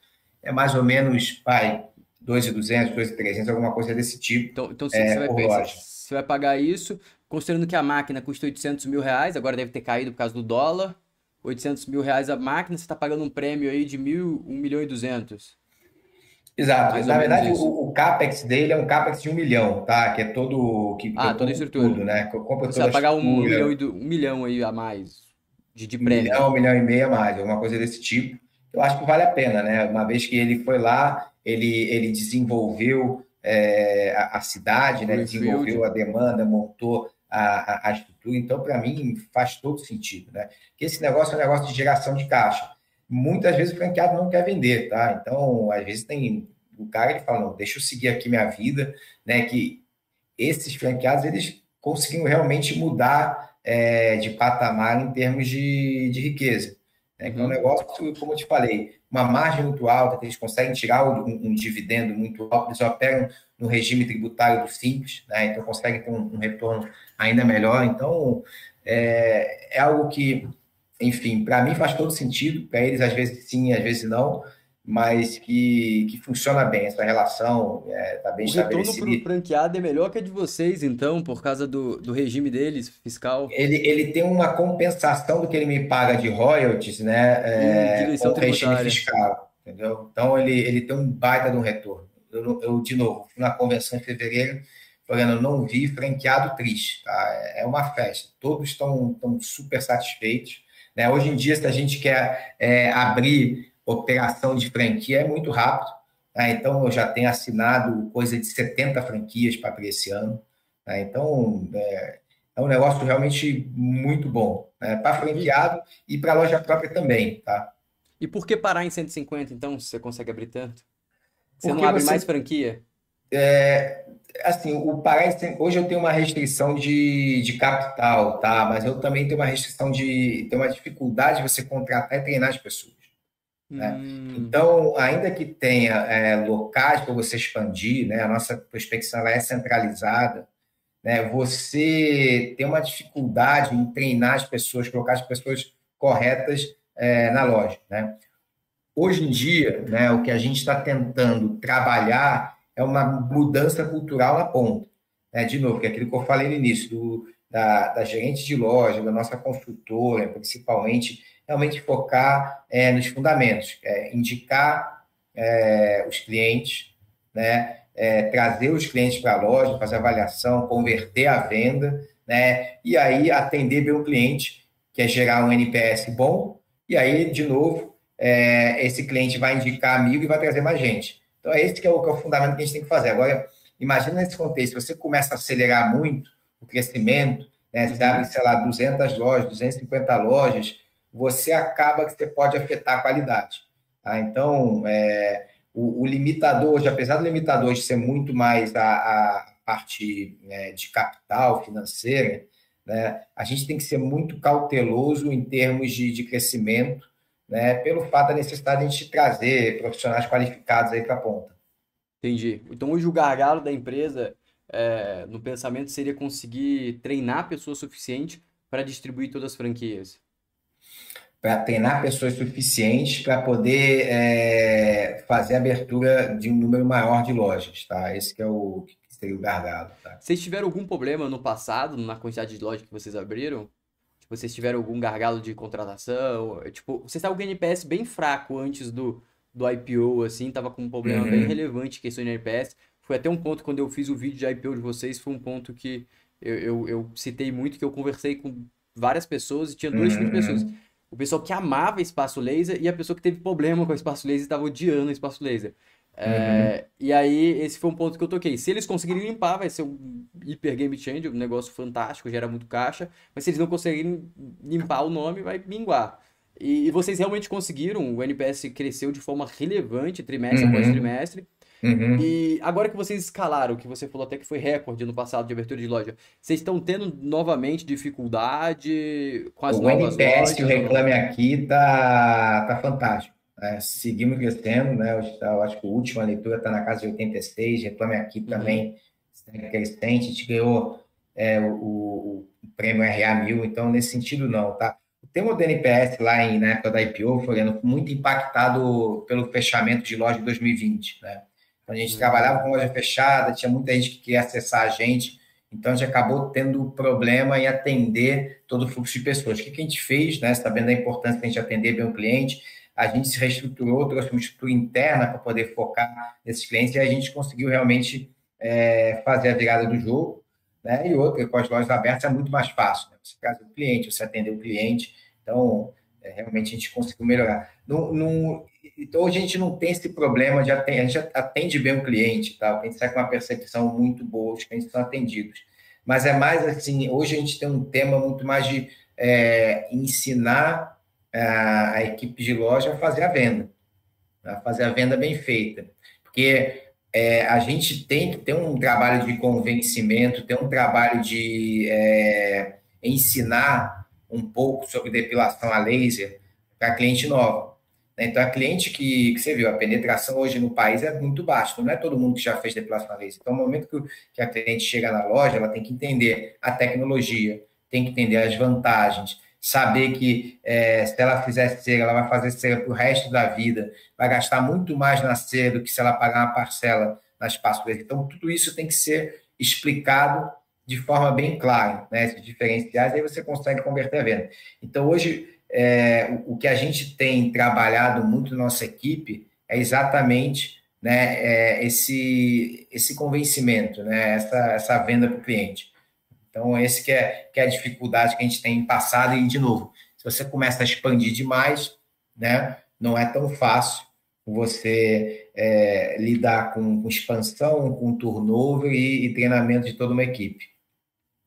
É mais ou menos, pai, 2,200, 2,300, alguma coisa desse tipo. Então, então é, você, vai pensar, você vai pagar isso, considerando que a máquina custa 800 mil reais, agora deve ter caído por causa do dólar, 800 mil reais a máquina, você está pagando um prêmio aí de mil, 1 milhão e 200. Exato. Na verdade, o, o, CAPEX dele é um CAPEX de um milhão, tá? Que é todo. Que, ah, toda a estrutura. Tudo, né? Compra Você vai pagar um milhão, e do, um milhão aí a mais de, de prêmio. Um milhão, um milhão e meio a mais, alguma coisa desse tipo. Eu acho que vale a pena, né? Uma vez que ele foi lá, ele, ele desenvolveu é, a, a, cidade, né? desenvolveu a demanda, montou a, a, a estrutura. Então, para mim, faz todo sentido, né? Porque esse negócio é um negócio de geração de caixa muitas vezes o franqueado não quer vender, tá? Então, às vezes tem o cara que fala, não, deixa eu seguir aqui minha vida, né? Que esses franqueados, eles conseguiram realmente mudar é, de patamar em termos de, de riqueza. Né? Então, é um negócio, como eu te falei, uma margem muito alta, que eles conseguem tirar um, um dividendo muito alto, eles operam no regime tributário do Simples, né? então conseguem ter um, um retorno ainda melhor. Então, é, é algo que enfim, para mim faz todo sentido, para eles às vezes sim, às vezes não, mas que, que funciona bem essa relação, está é, tá bem o estabelecida. O retorno para o franqueado é melhor que a de vocês, então, por causa do, do regime deles, fiscal? Ele, ele tem uma compensação do que ele me paga de royalties, né, é, com o regime fiscal, entendeu? Então, ele, ele tem um baita de um retorno. Eu, eu de novo, na convenção em fevereiro, falando, não vi franqueado triste, tá? É, é uma festa, todos estão super satisfeitos, né? Hoje em dia, se a gente quer é, abrir operação de franquia, é muito rápido. Né? Então, eu já tenho assinado coisa de 70 franquias para abrir esse ano. Né? Então, é, é, um negócio realmente muito bom. Né? Para franqueado e para loja própria também. Tá? E por que parar em 150, então, se você consegue abrir tanto? Você Porque não abre você... mais franquia? É, assim, o Pará, hoje eu tenho uma restrição de, de capital, tá? Mas eu também tenho uma restrição de, tenho uma dificuldade de você contratar e treinar as pessoas. Né? Hum. Então, ainda que tenha é, locais para você expandir, né? A nossa prospecção é centralizada, né? Você tem uma dificuldade em treinar as pessoas, colocar as pessoas corretas é, na loja, né? Hoje em dia, né, o que a gente está tentando trabalhar é uma mudança cultural na ponta. Né? De novo, que é aquilo que eu falei no início, do, da, da gerente de loja, da nossa construtora, principalmente, realmente focar é, nos fundamentos, é, indicar é, os clientes, né? É, trazer os clientes para a loja, fazer avaliação, converter a venda, né? e aí atender bem o cliente, que é gerar um NPS bom, e aí, de novo, é, esse cliente vai indicar amigo e vai trazer mais gente. Então, é esse que é o, que é o fundamento que a gente tem que fazer. Agora, imagina nesse contexto, você começa a acelerar muito o crescimento, né? você abre, sei lá, 200 lojas, 250 lojas, você acaba que você pode afetar a qualidade. Tá? Então, é, o, o, limitador hoje, apesar do limitador de ser muito mais a, a parte né, de capital financeira, né, a gente tem que ser muito cauteloso em termos de, de crescimento, né, pelo fato da necessidade de a gente trazer profissionais qualificados aí para a ponta. Entendi. Então hoje o gargalo da empresa é, no pensamento seria conseguir treinar pessoas suficientes para distribuir todas as franquias. Para treinar pessoas suficientes para poder é, fazer a abertura de um número maior de lojas, tá? Esse que é o que seria o gargalo. Tá? Vocês tiveram algum problema no passado, na quantidade de lojas que vocês abriram? Tipo, vocês tiveram algum gargalo de contratação? Tipo, vocês estavam com o NPS bem fraco antes do, do IPO, assim, tava com um problema uhum. bem relevante questão de NPS. Foi até um ponto, quando eu fiz o vídeo de IPO de vocês, foi um ponto que eu, eu, eu citei muito, que eu conversei com várias pessoas e tinha dois uhum. tipos de pessoas. O pessoal que amava espaço laser e a pessoa que teve problema com o espaço laser e estava odiando o espaço laser. É, uhum. E aí, esse foi um ponto que eu toquei. Se eles conseguirem limpar, vai ser um hiper game changer, um negócio fantástico, gera muito caixa. Mas se eles não conseguirem limpar o nome, vai minguar. E, e vocês realmente conseguiram, o NPS cresceu de forma relevante, trimestre uhum. após trimestre. Uhum. E agora que vocês escalaram, que você falou até que foi recorde no passado de abertura de loja, vocês estão tendo novamente dificuldade com as o novas NPS, lojas? O Reclame Aqui tá, tá fantástico. É, seguimos crescendo, né? Eu, acho que a última leitura está na casa de 86, Reclame Aqui uhum. também crescente, a gente ganhou é, o, o, o, prêmio RA1000, então nesse sentido não, tá? O tema do NPS lá em, na época da IPO, Floriano, muito impactado pelo fechamento de loja de 2020, né? Então, a gente uhum. trabalhava com loja fechada, tinha muita gente que queria acessar a gente, então a gente acabou tendo problema em atender todo o fluxo de pessoas. O que, que a gente fez, né? Sabendo da importância de a gente atender bem o cliente, a gente se reestruturou, trouxe uma estrutura interna para poder focar nesses clientes e a gente conseguiu realmente é, fazer a virada do jogo. Né? E outra, com as lojas abertas é muito mais fácil. Né? Você traz o cliente, você atender o cliente. Então, é, realmente a gente conseguiu melhorar. No, no, então, hoje a gente não tem esse problema de atender, a gente atende bem o cliente, tá? a gente sai com uma percepção muito boa, os clientes são atendidos. Mas é mais assim, hoje a gente tem um tema muito mais de é, ensinar a, a, equipe de loja a fazer a venda, a fazer a venda bem feita. Porque é, a gente tem que ter um trabalho de convencimento, ter um trabalho de é, ensinar um pouco sobre depilação a laser para cliente nova. Né? Então, a cliente que, que, você viu, a penetração hoje no país é muito baixa, não é todo mundo que já fez depilação a laser. Então, no momento que, que a cliente chega na loja, ela tem que entender a tecnologia, tem que entender as vantagens, saber que é, se ela fizer cera, ela vai fazer cera para o resto da vida, vai gastar muito mais na cera do que se ela pagar uma parcela na espaço verde. Então, tudo isso tem que ser explicado de forma bem clara, né? Esses diferenciais, aí você consegue converter a venda. Então, hoje, é, o que a gente tem trabalhado muito na nossa equipe é exatamente né, é, esse, esse convencimento, né, essa, essa venda para o cliente. Então, esse que é, que é a dificuldade que a gente tem passado, e, de novo, se você começa a expandir demais, né, não é tão fácil você é, lidar com, com, expansão, com turnover e, e treinamento de toda uma equipe.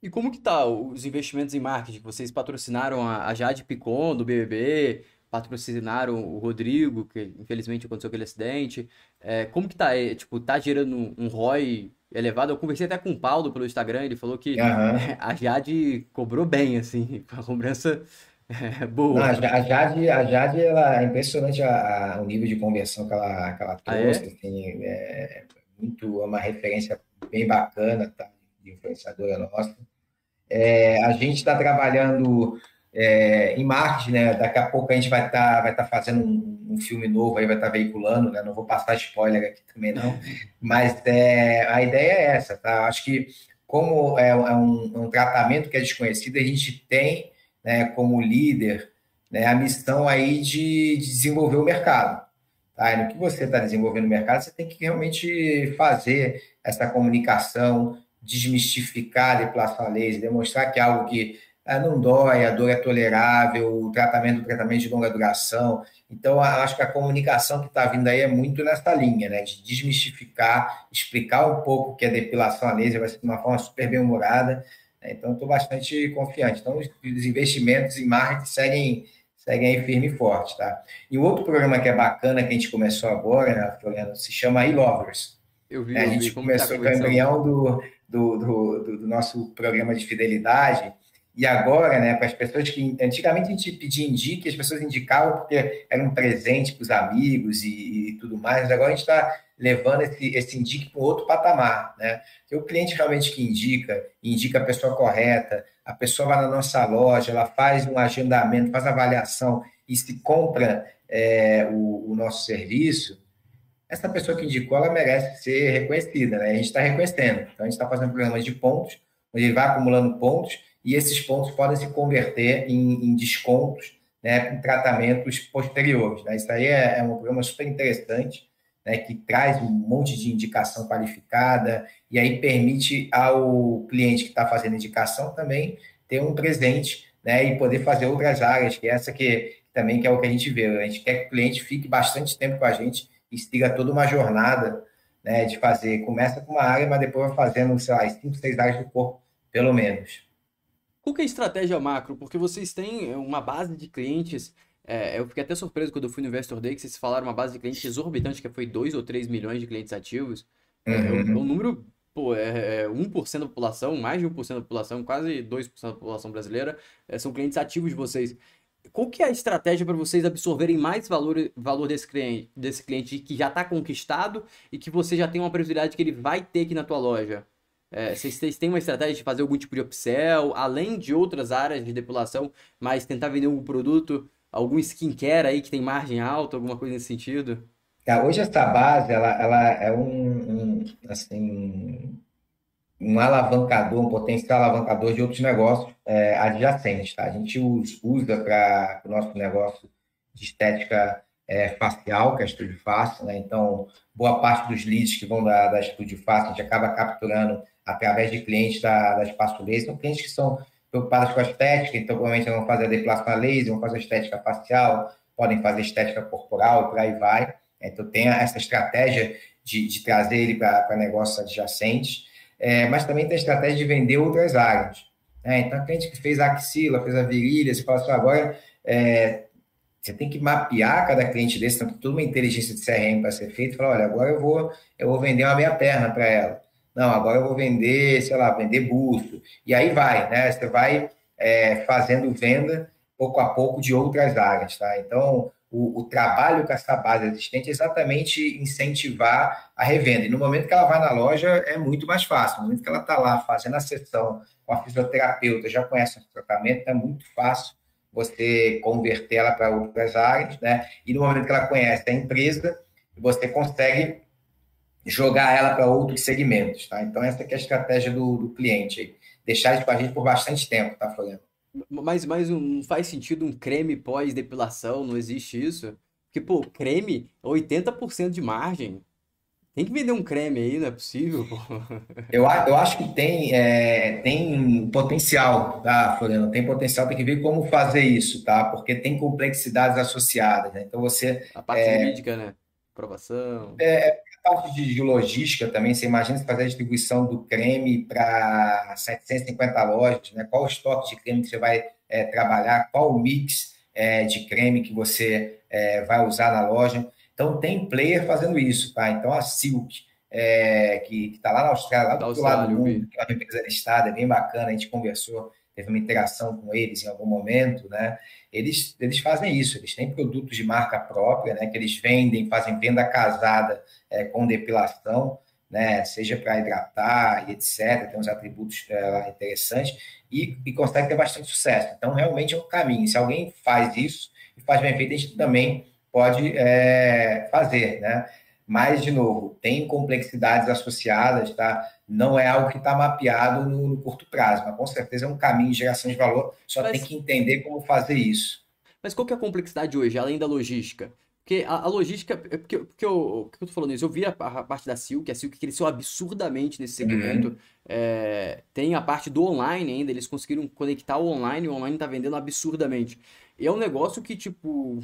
E como que tá os investimentos em marketing? Vocês patrocinaram a, Jade Picon, do BBB, patrocinaram o Rodrigo, que infelizmente aconteceu aquele acidente. É, como que tá? É, tipo, tá gerando um ROI elevado? Eu conversei até com o Paulo pelo Instagram, ele falou que uhum. a Jade cobrou bem, assim, a cobrança é boa. Não, a Jade, a Jade ela, é impressionante a, a, o nível de conversão que ela, que ela trouxe, ah, é? assim, é muito, é uma referência bem bacana, tá? de influenciadora nossa. É, a gente está trabalhando é, em marketing, né? Daqui a pouco a gente vai estar tá, vai tá fazendo um, um, filme novo aí, vai estar tá veiculando, né? Não vou passar spoiler aqui também, não. Mas é, a ideia é essa, tá? Acho que como é, é um, é um, tratamento que é desconhecido, a gente tem, né, como líder, né, a missão aí de, de desenvolver o mercado. Tá? E no que você está desenvolvendo o mercado, você tem que realmente fazer essa comunicação, desmistificar a depilação laser, demonstrar que é algo que ah, não dói, a dor é tolerável, o tratamento, o tratamento de longa duração. Então, acho que a comunicação que está vindo aí é muito nessa linha, né? De desmistificar, explicar um pouco que a depilação a laser vai ser de uma forma super bem-humorada. Né? Então, estou bastante confiante. Então, os investimentos em marketing seguem, seguem aí firme e forte, tá? E o outro programa que é bacana, que a gente começou agora, né, Floriano, se chama e-Lovers. Eu vi, é, a gente começou com o embrião do do, do, do, nosso programa de fidelidade. E agora, né, para as pessoas que antigamente a gente pedia indique, as pessoas indicavam porque era um presente para os amigos e, e, tudo mais, agora a gente está levando esse, esse indique para outro patamar, né? O cliente realmente que indica, indica a pessoa correta, a pessoa vai na nossa loja, ela faz um agendamento, faz avaliação e se compra é, o, o nosso serviço, essa pessoa que indicou, ela merece ser reconhecida, né? A gente está reconhecendo. Então, a gente está fazendo programas de pontos, onde ele vai acumulando pontos, e esses pontos podem se converter em, em descontos, né, em tratamentos posteriores. Né? Isso aí é, é, um programa super interessante, né, que traz um monte de indicação qualificada, e aí permite ao cliente que está fazendo indicação também ter um presente, né, e poder fazer outras áreas, que é essa que também que é o que a gente vê. A gente quer que o cliente fique bastante tempo com a gente, instiga toda uma jornada né, de fazer. Começa com uma área, mas depois vai fazendo, sei lá, cinco, seis áreas do corpo, pelo menos. Qual que é a estratégia macro? Porque vocês têm uma base de clientes. É, eu fiquei até surpreso quando eu fui no Investor Day que vocês falaram uma base de clientes exorbitante, que foi 2 ou 3 milhões de clientes ativos. É, é uhum. É, um número, pô, é, é 1% da população, mais de 1% da população, quase 2% da população brasileira, é, são clientes ativos de vocês qual que é a estratégia para vocês absorverem mais valor, valor desse cliente, desse cliente que já está conquistado e que você já tem uma previsibilidade que ele vai ter aqui na tua loja? É, vocês têm uma estratégia de fazer algum tipo de upsell, além de outras áreas de depilação, mas tentar vender um produto, algum skincare aí que tem margem alta, alguma coisa nesse sentido? Tá, hoje essa base, ela, ela é um, um assim, um alavancador, um potencial alavancador de outros negócios é, adjacentes. Tá? A gente usa para o nosso negócio de estética é, facial, que é a Face, né? Então, boa parte dos leads que vão da, da Estúdio Face, a gente acaba capturando através de clientes da, da Espaço Laser, são clientes que são preocupados com a estética, então provavelmente vão fazer a depilação laser, vão fazer estética facial, podem fazer estética corporal, por aí vai. Então, tem essa estratégia de, de trazer ele para negócios adjacentes, é, mas também tem a estratégia de vender outras áreas. Né? Então, a cliente que fez a axila, fez a virilha, você fala assim, agora é, você tem que mapear cada cliente desse, tem toda uma inteligência de CRM para ser feita, falar, olha, agora eu vou, eu vou vender uma meia perna para ela. Não, agora eu vou vender, sei lá, vender busto. E aí vai, né? Você vai é, fazendo venda pouco a pouco de outras áreas, tá? Então, o, o, trabalho com essa base existente é exatamente incentivar a revenda. E no momento que ela vai na loja, é muito mais fácil. No momento que ela está lá fazendo a sessão com a fisioterapeuta, já conhece o tratamento, é muito fácil você converter ela para outras áreas, né? E no momento que ela conhece a empresa, você consegue jogar ela para outros segmentos, tá? Então, essa é a estratégia do, do cliente, aí. deixar isso com a gente por bastante tempo, tá, Floriano? Mas, mas não faz sentido um creme pós-depilação, não existe isso? Porque, pô, creme, 80% de margem. Tem que vender um creme aí, não é possível? Eu, eu acho que tem, é, tem potencial, tá, Floriano? Tem potencial, tem que ver como fazer isso, tá? Porque tem complexidades associadas, né? Então você. A parte é, jurídica, né? Aprovação. É, a parte de logística também, você imagina fazer a distribuição do creme para 750 lojas, né? Qual o estoque de creme que você vai é, trabalhar, qual o mix é, de creme que você é, vai usar na loja. Então, tem player fazendo isso, tá? Então, a Silk, é, que está lá na Austrália, lá do outro lado do mundo, que é uma empresa listada, é bem bacana, a gente conversou, teve uma interação com eles em algum momento, né? Eles, eles fazem isso, eles têm produtos de marca própria, né? Que eles vendem, fazem venda casada é, com depilação, né? Seja para hidratar e etc. Tem uns atributos é, interessantes e, e consegue ter bastante sucesso. Então, realmente é um caminho. Se alguém faz isso e faz bem feito, a gente também pode é, fazer, né? Mas, de novo, tem complexidades associadas, tá? Não é algo que está mapeado no, no, curto prazo, mas com certeza é um caminho de geração de valor, só mas, tem que entender como fazer isso. Mas qual que é a complexidade hoje, além da logística? Porque a, a logística, é porque, porque eu, que eu tô falando isso, eu vi a, a, parte da Silk, a Silk cresceu absurdamente nesse segmento. Uhum. É, tem a parte do online ainda, eles conseguiram conectar o online, o online tá vendendo absurdamente. E é um negócio que, tipo,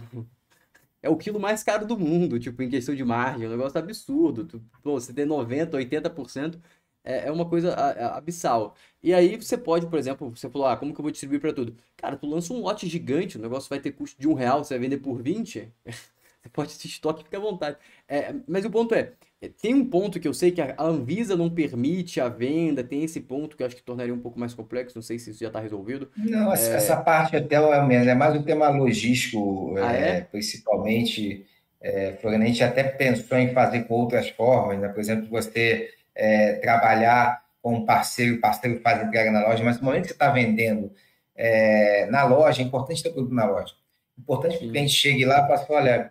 é o quilo mais caro do mundo, tipo, em questão de margem. É um negócio absurdo. Tu, pô, você tem 90%, 80%, é, é uma coisa abissal. E aí você pode, por exemplo, você falou, ah, como que eu vou distribuir para tudo? Cara, tu lança um lote gigante, o negócio vai ter custo de um real, você vai vender por 20, você pode ter estoque, fica à vontade. É, mas o ponto é, é, tem um ponto que eu sei que a Anvisa não permite a venda, tem esse ponto que eu acho que tornaria um pouco mais complexo, não sei se isso já está resolvido. Não, é... essa parte até é, é mais um tema logístico, ah, é, é? principalmente. É, a gente até pensou em fazer com outras formas, né? por exemplo, você é, trabalhar com um parceiro, o parceiro faz entrega na loja, mas no momento que você está vendendo é, na loja, é importante ter produto na loja. É importante que o cliente chegue lá e fale, assim, olha,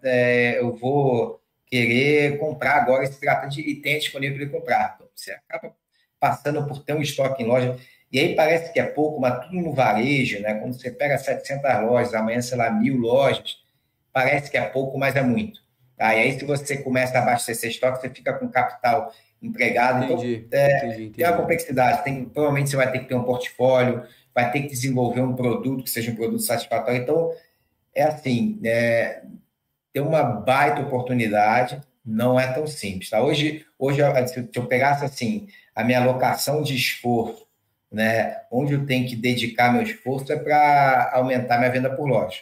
eu vou querer comprar agora esse tratante e tem disponível para comprar. Então, você acaba passando por ter um estoque em loja. E aí parece que é pouco, mas tudo no varejo, né? Quando você pega 700 lojas, amanhã, sei lá, mil lojas, parece que é pouco, mas é muito. Tá? E aí, se você começa a abastecer estoque, você fica com capital empregado. Então, entendi, então, é, entendi, entendi. tem uma complexidade. Tem, provavelmente você vai ter que ter um portfólio, vai ter que desenvolver um produto que seja um produto satisfatório. Então, é assim, é, tem uma baita oportunidade, não é tão simples. Tá? Hoje, hoje, se eu pegasse assim, a minha alocação de esforço, né, onde eu tenho que dedicar meu esforço é para aumentar minha venda por loja.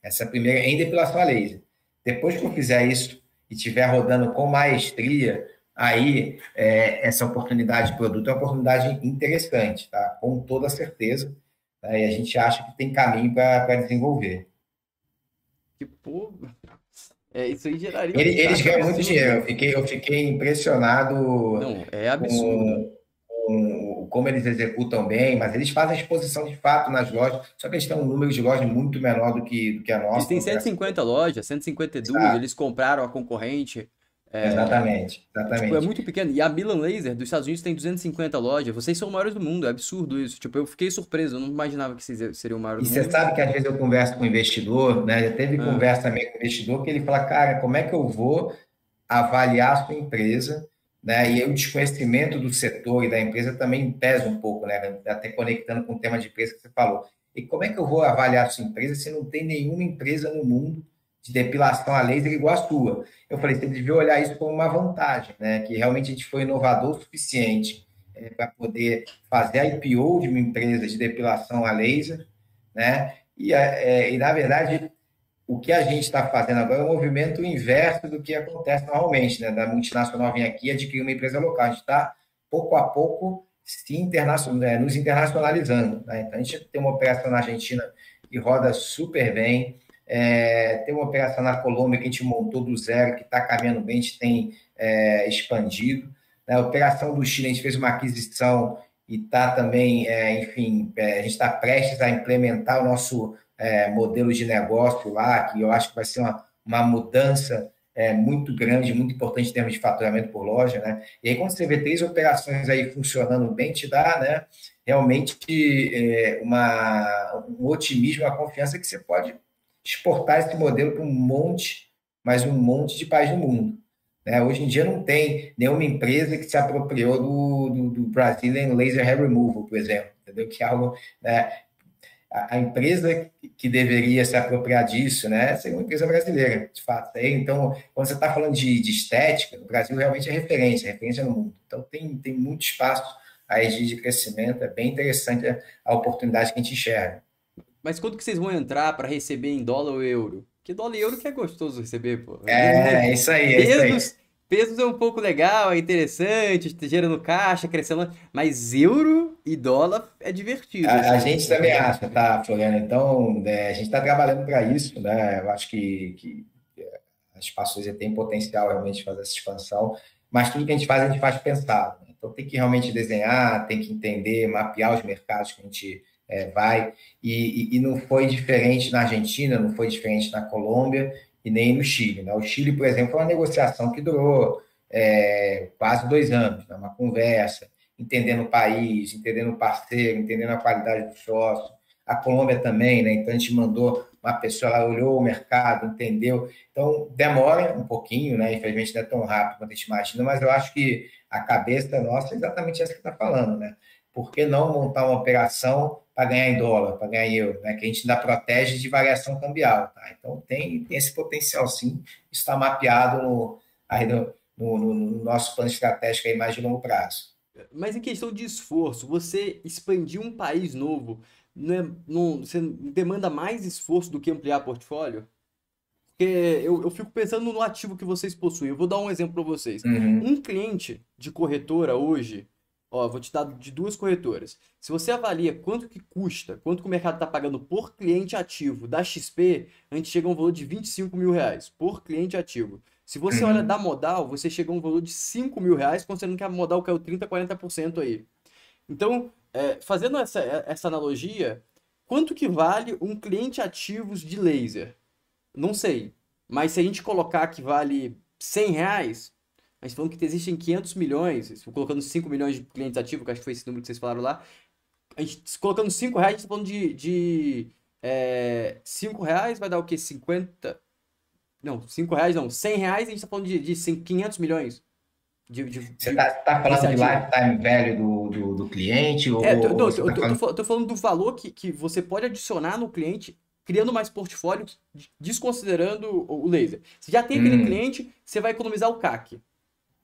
Essa é a primeira, em depilação a laser. Depois que eu fizer isso e estiver rodando com maestria, aí é, essa oportunidade de produto é uma oportunidade interessante, tá? com toda certeza. Tá? E a gente acha que tem caminho para desenvolver. Que pô, é, isso aí geraria. Ele, eles ganham muito dinheiro. Eu fiquei, eu fiquei impressionado. Não, é absurdo. Com, com, como eles executam bem, mas eles fazem exposição de fato nas lojas, só que eles têm um número de lojas muito menor do que, do que a nossa. Eles têm 150 né? lojas, 152, Exato. eles compraram a concorrente. É, exatamente, exatamente. Tipo, é muito pequeno. E a Milan Laser dos Estados Unidos tem 250 lojas. Vocês são maiores do mundo, é absurdo isso. Tipo, eu fiquei surpreso, eu não imaginava que vocês seriam o maior do e mundo. E você sabe que às vezes eu converso com um investidor, né? Já teve ah. conversa também com o investidor que ele fala, cara, como é que eu vou avaliar a sua empresa? Né? E o desconhecimento do setor e da empresa também pesa um pouco, né? Até conectando com o tema de empresa que você falou. E como é que eu vou avaliar a sua empresa se não tem nenhuma empresa no mundo de depilação a laser igual a sua. Eu falei, você devia olhar isso como uma vantagem, né? Que realmente a gente foi inovador o suficiente é, para poder fazer a IPO de uma empresa de depilação a laser, né? E, é, e na verdade, o que a gente está fazendo agora é um movimento inverso do que acontece normalmente, né? Da multinacional vir aqui e adquirir uma empresa local. A gente está, pouco a pouco, se internacional, é, nos internacionalizando. Né? Então, a gente tem uma operação na Argentina que roda super bem, é, tem uma operação na Colômbia que a gente montou do zero, que está caminhando bem, a gente tem é, expandido. Né? A operação do Chile, a gente fez uma aquisição e está também, é, enfim, é, a gente está prestes a implementar o nosso é, modelo de negócio lá, que eu acho que vai ser uma, uma mudança é, muito grande, muito importante em termos de faturamento por loja, né? E aí, quando você vê três operações aí funcionando bem, te dá, né, realmente uma, um otimismo, uma confiança que você pode exportar esse modelo para um monte, mas um monte de países do mundo. Né? Hoje em dia não tem nenhuma empresa que se apropriou do, do, do Brazilian Laser Hair Removal, por exemplo, entendeu? Que é algo, né? a, a empresa que deveria se apropriar disso, né, seria uma empresa brasileira, de fato. Então, quando você está falando de, de, estética, o Brasil realmente é referência, referência no mundo. Então, tem, tem muito espaço aí de crescimento, é bem interessante a oportunidade que a gente enxerga. Mas quanto que vocês vão entrar para receber em dólar ou euro? Porque dólar e euro que é gostoso receber, pô. É, é isso aí, é pesos, isso aí. Pesos é um pouco legal, é interessante, gerando caixa, crescendo, mas euro e dólar é divertido. A, a assim. gente também acha, tá, Floriano? Então, é, a gente está trabalhando para isso, né? Eu acho que, que é, a Espaço tem potencial realmente de fazer essa expansão, mas tudo que a gente faz, a gente faz pensado. Né? Então, tem que realmente desenhar, tem que entender, mapear os mercados que a gente é, vai. E, e, e, não foi diferente na Argentina, não foi diferente na Colômbia e nem no Chile. Né? O Chile, por exemplo, foi uma negociação que durou é, quase dois anos, né? uma conversa, entendendo o país, entendendo o parceiro, entendendo a qualidade do sócio. A Colômbia também, né? Então a gente mandou uma pessoa, ela olhou o mercado, entendeu. Então demora um pouquinho, né? Infelizmente não é tão rápido quanto a gente imagina, mas eu acho que a cabeça nossa é exatamente essa que está falando, né? Por que não montar uma operação para ganhar em dólar, para ganhar em euro, né? que a gente ainda protege de variação cambial. Tá? Então, tem, tem esse potencial, sim, está mapeado no, aí no, no, no, nosso plano estratégico aí mais de longo prazo. Mas em questão de esforço, você expandir um país novo, não, é, não você demanda mais esforço do que ampliar portfólio? Porque eu, eu fico pensando no ativo que vocês possuem. Eu vou dar um exemplo para vocês. Uhum. Um cliente de corretora hoje, Ó, vou te dar de duas corretoras. Se você avalia quanto que custa, quanto que o mercado está pagando por cliente ativo da XP, a gente chega a um valor de 25 mil reais por cliente ativo. Se você uhum. olha da modal, você chega a um valor de 5 mil reais, considerando que a modal caiu 30%, 40% aí. Então, é, fazendo essa, essa analogia, quanto que vale um cliente ativos de laser? Não sei. Mas se a gente colocar que vale 100 reais, a gente falando que existem 500 milhões, colocando 5 milhões de clientes ativos, que acho que foi esse número que vocês falaram lá. A gente, colocando 5 reais, a gente tá falando de, de é, 5 reais vai dar o quê? 50? Não, 5 reais não. 100 reais a gente tá falando de, de 500 milhões. De, de, Você tá, tá falando de lifetime velho do, do, do cliente? Ou, é, tô, não, eu, tá falando... Tô, tô, falando do valor que, que você pode adicionar no cliente criando mais portfólios, desconsiderando o laser. Se já tem aquele hum. cliente, você vai economizar o CAC.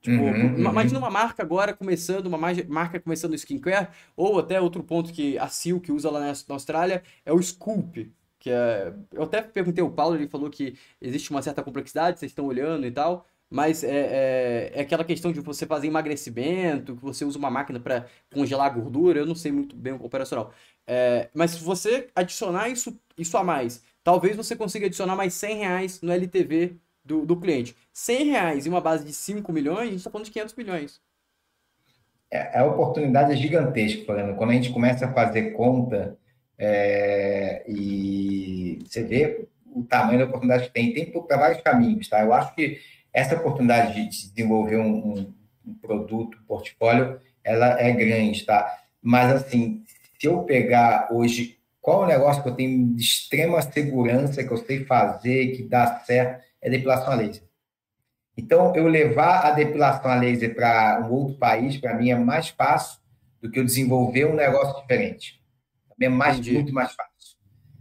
Tipo, uhum, uhum. imagina uma marca agora começando, uma marca começando skincare, ou até outro ponto que a Silk usa lá na, Austrália é o Scoop, que é... Eu até perguntei ao Paulo, ele falou que existe uma certa complexidade, vocês estão olhando e tal, mas é, é, é, aquela questão de você fazer emagrecimento, que você usa uma máquina para congelar a gordura, eu não sei muito bem o operacional. É, mas se você adicionar isso, isso a mais, talvez você consiga adicionar mais 100 reais no LTV do, do cliente. 100 reais em uma base de 5 milhões, a gente está falando de 500 milhões. É, a oportunidade é gigantesca, quando a gente começa a fazer conta é, e você vê o tamanho da oportunidade que tem, tem para vários caminhos, tá? Eu acho que essa oportunidade de desenvolver um, um, um produto, um portfólio, ela é grande, tá? Mas, assim, se eu pegar hoje qual é o negócio que eu tenho de extrema segurança, que eu sei fazer, que dá certo, é depilação a laser. Então, eu levar a depilação a laser para um outro país, para mim, é mais fácil do que eu desenvolver um negócio diferente. É mais, muito mais fácil.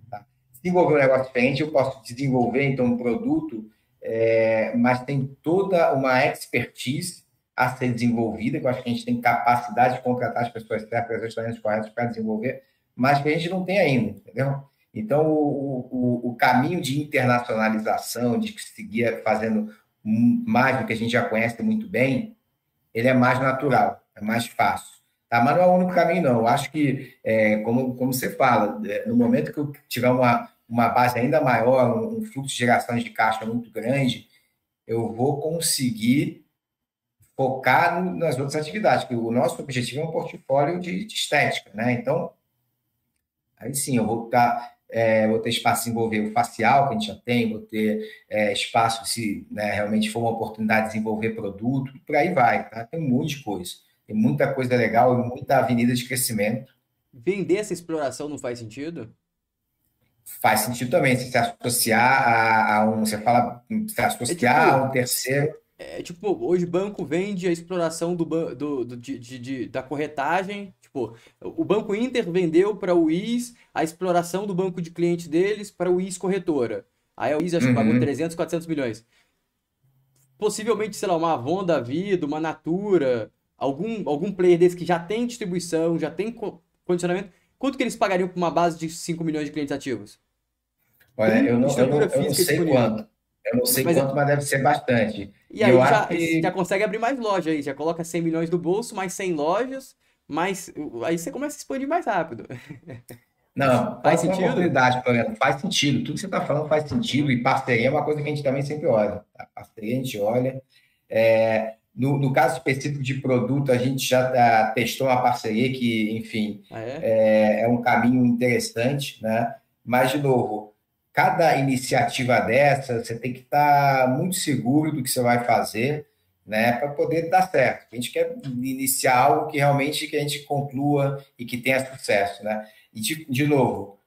Tá? Desenvolver um negócio diferente, eu posso desenvolver, então, um produto, é, mas tem toda uma expertise a ser desenvolvida, que eu acho que a gente tem capacidade de contratar as pessoas certas, as talentos corretos para desenvolver, mas que a gente não tem ainda, entendeu? Então, o, o, o caminho de internacionalização, de seguir fazendo mais do que a gente já conhece muito bem, ele é mais natural, é mais fácil. Tá? Mas não é o único caminho, não. Eu acho que, é, como, como você fala, é, no momento que eu tiver uma, uma base ainda maior, um, fluxo de gerações de caixa muito grande, eu vou conseguir focar no, nas outras atividades, porque o nosso objetivo é um portfólio de, de estética, né? Então, aí sim, eu vou estar, é, vou ter espaço de desenvolver o facial, que a gente já tem, vou ter é, espaço se né, realmente for uma oportunidade de desenvolver produto, por aí vai, tá? Tem um monte de coisa. Tem muita coisa legal e muita avenida de crescimento. Vender essa exploração não faz sentido? Faz sentido também, se se associar a, a um, você fala, se associar é tipo, a um terceiro é, tipo, hoje banco vende a exploração do, do, do de, de, da corretagem. Tipo, o Banco Inter vendeu para o IS a exploração do banco de clientes deles para o IS corretora. Aí o IS acho que pagou uhum. 300, 400 milhões. Possivelmente, sei lá, uma Avon da vida, uma Natura, algum, algum player desse que já tem distribuição, já tem condicionamento. Quanto que eles pagariam por uma base de 5 milhões de clientes ativos? Olha, eu não, eu não, eu não sei quanto. Eu não sei mas, é quanto, mas deve ser bastante. E aí já, que... já consegue abrir mais loja aí, já coloca 100 milhões do bolso, mais 100 lojas, mais aí você começa a expandir mais rápido. Não, faz sentido? oportunidade, faz sentido. Tudo que você está falando faz sentido e parceria é uma coisa que a gente também sempre olha. Tá? Parceria a gente olha. É, no, no, caso específico de produto, a gente já tá, testou uma parceria que, enfim, ah, é? É, é um caminho interessante, né? Mas, de novo, cada iniciativa dessa, você tem que estar muito seguro do que você vai fazer, né, para poder dar certo. A gente quer iniciar algo que realmente que a gente conclua e que tenha sucesso, né? E de, de novo,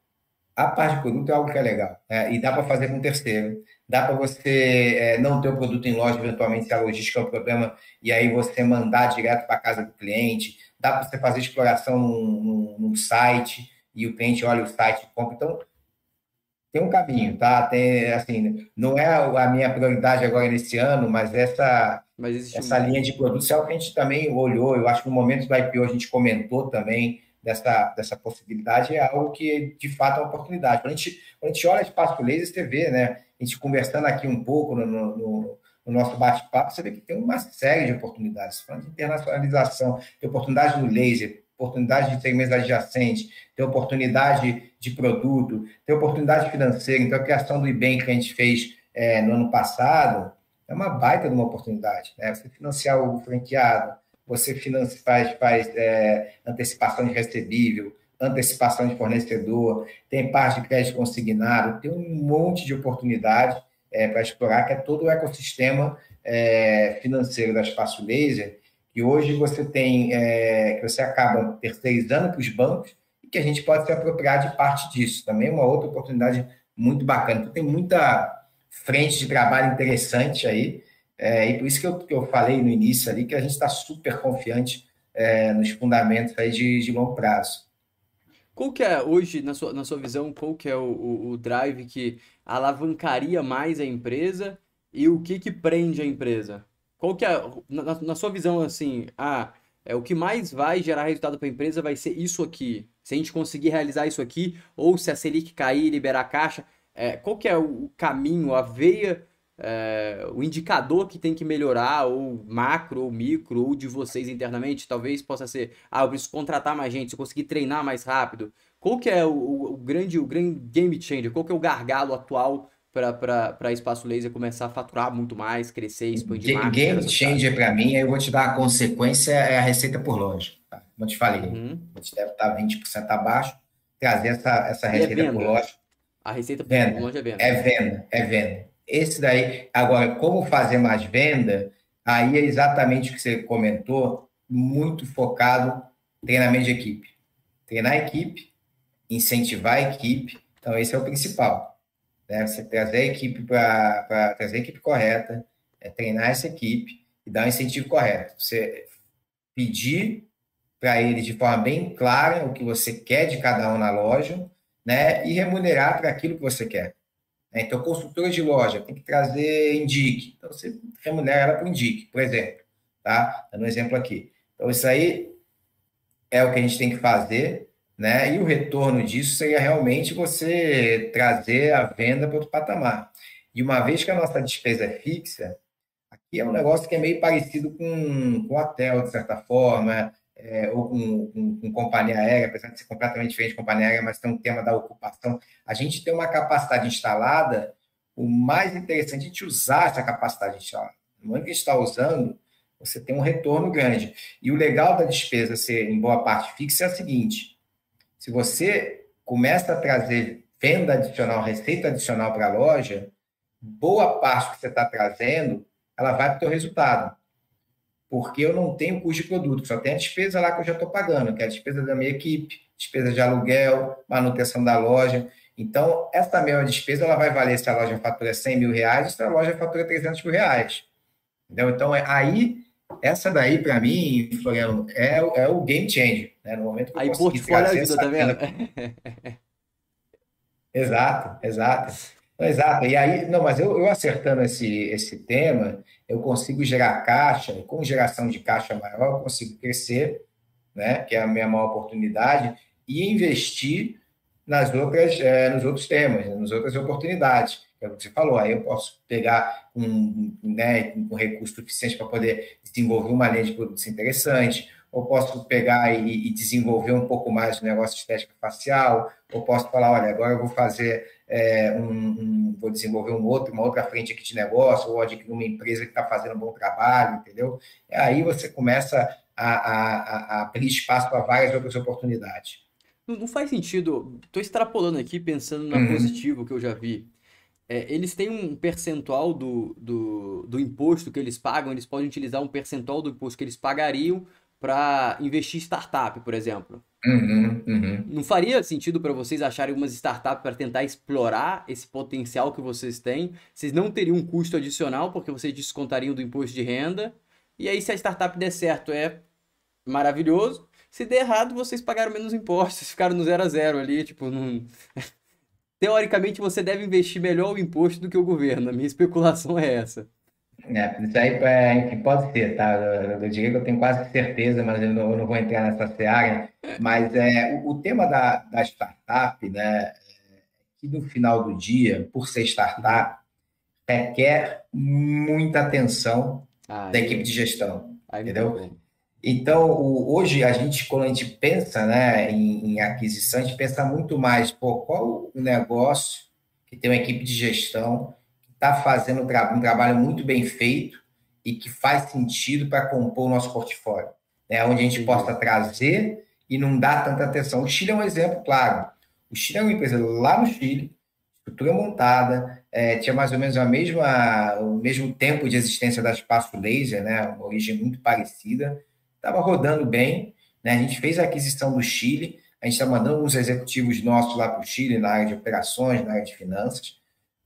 a parte de produto é algo que é legal, né? E dá para fazer com terceiro. Dá para você é, não ter o produto em loja, eventualmente, se a logística é um problema, e aí você mandar direto para casa do cliente. Dá para você fazer exploração num, num, num, site e o cliente olha o site e compra. Então, tem um caminho, tá? Tem, assim, não é a minha prioridade agora nesse ano, mas essa, mas essa um... linha de produtos é algo que a gente também olhou. Eu acho que no momento do IPO a gente comentou também dessa, dessa possibilidade, é algo que de fato é uma oportunidade. Quando a gente, quando a gente olha Espaço Laser, você vê, né? A gente conversando aqui um pouco no, no, no nosso bate-papo, você vê que tem uma série de oportunidades. Falando de internacionalização, tem oportunidade no laser, oportunidade de segmentos adjacentes, tem oportunidade de produto, tem oportunidade financeira. Então, a criação do IBEM que a gente fez é, no ano passado é uma baita de uma oportunidade. Né? Você financiar o franqueado, você financia, faz, faz é, antecipação de recebível, antecipação de fornecedor, tem parte de crédito consignado, tem um monte de oportunidade é, para explorar, que é todo o ecossistema é, financeiro da Espaço Laser, que hoje você tem, é, que você acaba terceirizando para os bancos, que a gente pode se apropriar de parte disso. Também é uma outra oportunidade muito bacana. Então, tem muita frente de trabalho interessante aí, é, e por isso que eu, que eu falei no início ali que a gente está super confiante é, nos fundamentos aí de, de longo prazo. Qual que é, hoje, na sua, na sua visão, qual que é o, o, o drive que alavancaria mais a empresa e o que que prende a empresa? Qual que é, na, na sua visão, assim, ah, é, o que mais vai gerar resultado para a empresa vai ser isso aqui. Se a gente conseguir realizar isso aqui, ou se a Selic cair e liberar a caixa, é, qual que é o caminho, a veia, é, o indicador que tem que melhorar, ou macro, ou micro, ou de vocês internamente? Talvez possa ser, ah, eu preciso contratar mais gente, se eu conseguir treinar mais rápido. Qual que é o, o, grande, o grande game changer? Qual que é o gargalo atual para Espaço Laser começar a faturar muito mais, crescer, expandir mais. Game changer para mim, aí eu vou te dar a consequência, é a receita por loja. Tá? Como eu te falei, uhum. a gente deve estar 20% abaixo, trazer essa, essa é receita é por loja. A receita por venda. loja é venda. É venda, é venda. esse daí. Agora, como fazer mais venda? Aí é exatamente o que você comentou, muito focado treinamento de equipe. Treinar a equipe, incentivar a equipe. Então, esse é o principal. Né? Você trazer a equipe para trazer a equipe correta, é treinar essa equipe e dar o um incentivo correto. Você pedir para ele de forma bem clara o que você quer de cada um na loja, né? E remunerar para aquilo que você quer. Né? Então, consultora de loja tem que trazer indique. Então, você remunera ela para indique, por exemplo. Tá? Dando um exemplo aqui. Então, isso aí é o que a gente tem que fazer, né? E o retorno disso seria realmente você trazer a venda para outro patamar. E uma vez que a nossa despesa é fixa, aqui é um negócio que é meio parecido com, com hotel, de certa forma, é, ou com, com, com, companhia aérea, apesar de ser completamente diferente de companhia aérea, mas tem um tema da ocupação. A gente tem uma capacidade instalada, o mais interessante é a gente usar essa capacidade instalada. No momento que a gente está usando, você tem um retorno grande. E o legal da despesa ser em boa parte fixa é o seguinte: se você começa a trazer venda adicional, receita adicional para a loja, boa parte que você está trazendo, ela vai para o teu resultado porque eu não tenho custo de produto, só tem a despesa lá que eu já estou pagando, que é a despesa da minha equipe, despesa de aluguel, manutenção da loja. Então, essa mesma despesa ela vai valer se a loja fatura 100 mil reais, se a loja fatura 300 mil reais. Entendeu? Então, é, aí, essa daí, para mim, Floriano, é, é o game changer. Né? No momento que eu aí, portfólio ajuda, tá vendo? exato, exato. Exato. E aí, não, mas eu, eu acertando esse, esse tema, eu consigo gerar caixa, e com geração de caixa maior, eu consigo crescer, né, que é a minha maior oportunidade, e investir nas outras, é, nos outros temas, nas outras oportunidades. É o que você falou, aí eu posso pegar um, né, um recurso suficiente para poder desenvolver uma linha de produtos interessante, ou posso pegar e, e desenvolver um pouco mais o negócio de estética facial, ou posso falar, olha, agora eu vou fazer é, um, um, vou desenvolver um outro, uma outra frente aqui de negócio, ou adquirir uma empresa que está fazendo um bom trabalho, entendeu? Aí você começa a, a, a abrir espaço para várias outras oportunidades. Não, não faz sentido, estou extrapolando aqui, pensando na uhum. positivo que eu já vi. É, eles têm um percentual do, do, do imposto que eles pagam, eles podem utilizar um percentual do imposto que eles pagariam para investir em startup, por exemplo. Uhum, uhum. Não faria sentido para vocês acharem umas startups para tentar explorar esse potencial que vocês têm? Vocês não teriam um custo adicional porque vocês descontariam do imposto de renda. E aí, se a startup der certo, é maravilhoso. Se der errado, vocês pagaram menos impostos, ficaram no zero a zero ali, tipo, não... Teoricamente, você deve investir melhor o imposto do que o governo. A minha especulação é essa. É, isso aí é, pode ser, tá? Eu, eu diria que eu tenho quase certeza, mas eu não, eu não vou entrar nessa seara. Mas é, o, o tema da, da startup, né, é que no final do dia, por ser startup, requer muita atenção da equipe de gestão, entendeu? Então, hoje a gente, quando a gente pensa né, em, em, aquisição, a gente pensa muito mais, pô, qual o negócio que tem uma equipe de gestão está fazendo um, tra um, trabalho muito bem feito e que faz sentido para compor o nosso portfólio, né? onde a gente possa trazer e não dar tanta atenção. O Chile é um exemplo claro. O Chile é uma empresa lá no Chile, estrutura montada, é, tinha mais ou menos a mesma, o mesmo tempo de existência da Espaço Laser, né? uma origem muito parecida, estava rodando bem. Né? A gente fez a aquisição do Chile, a gente está mandando uns executivos nossos lá para o Chile, na área de operações, na área de finanças,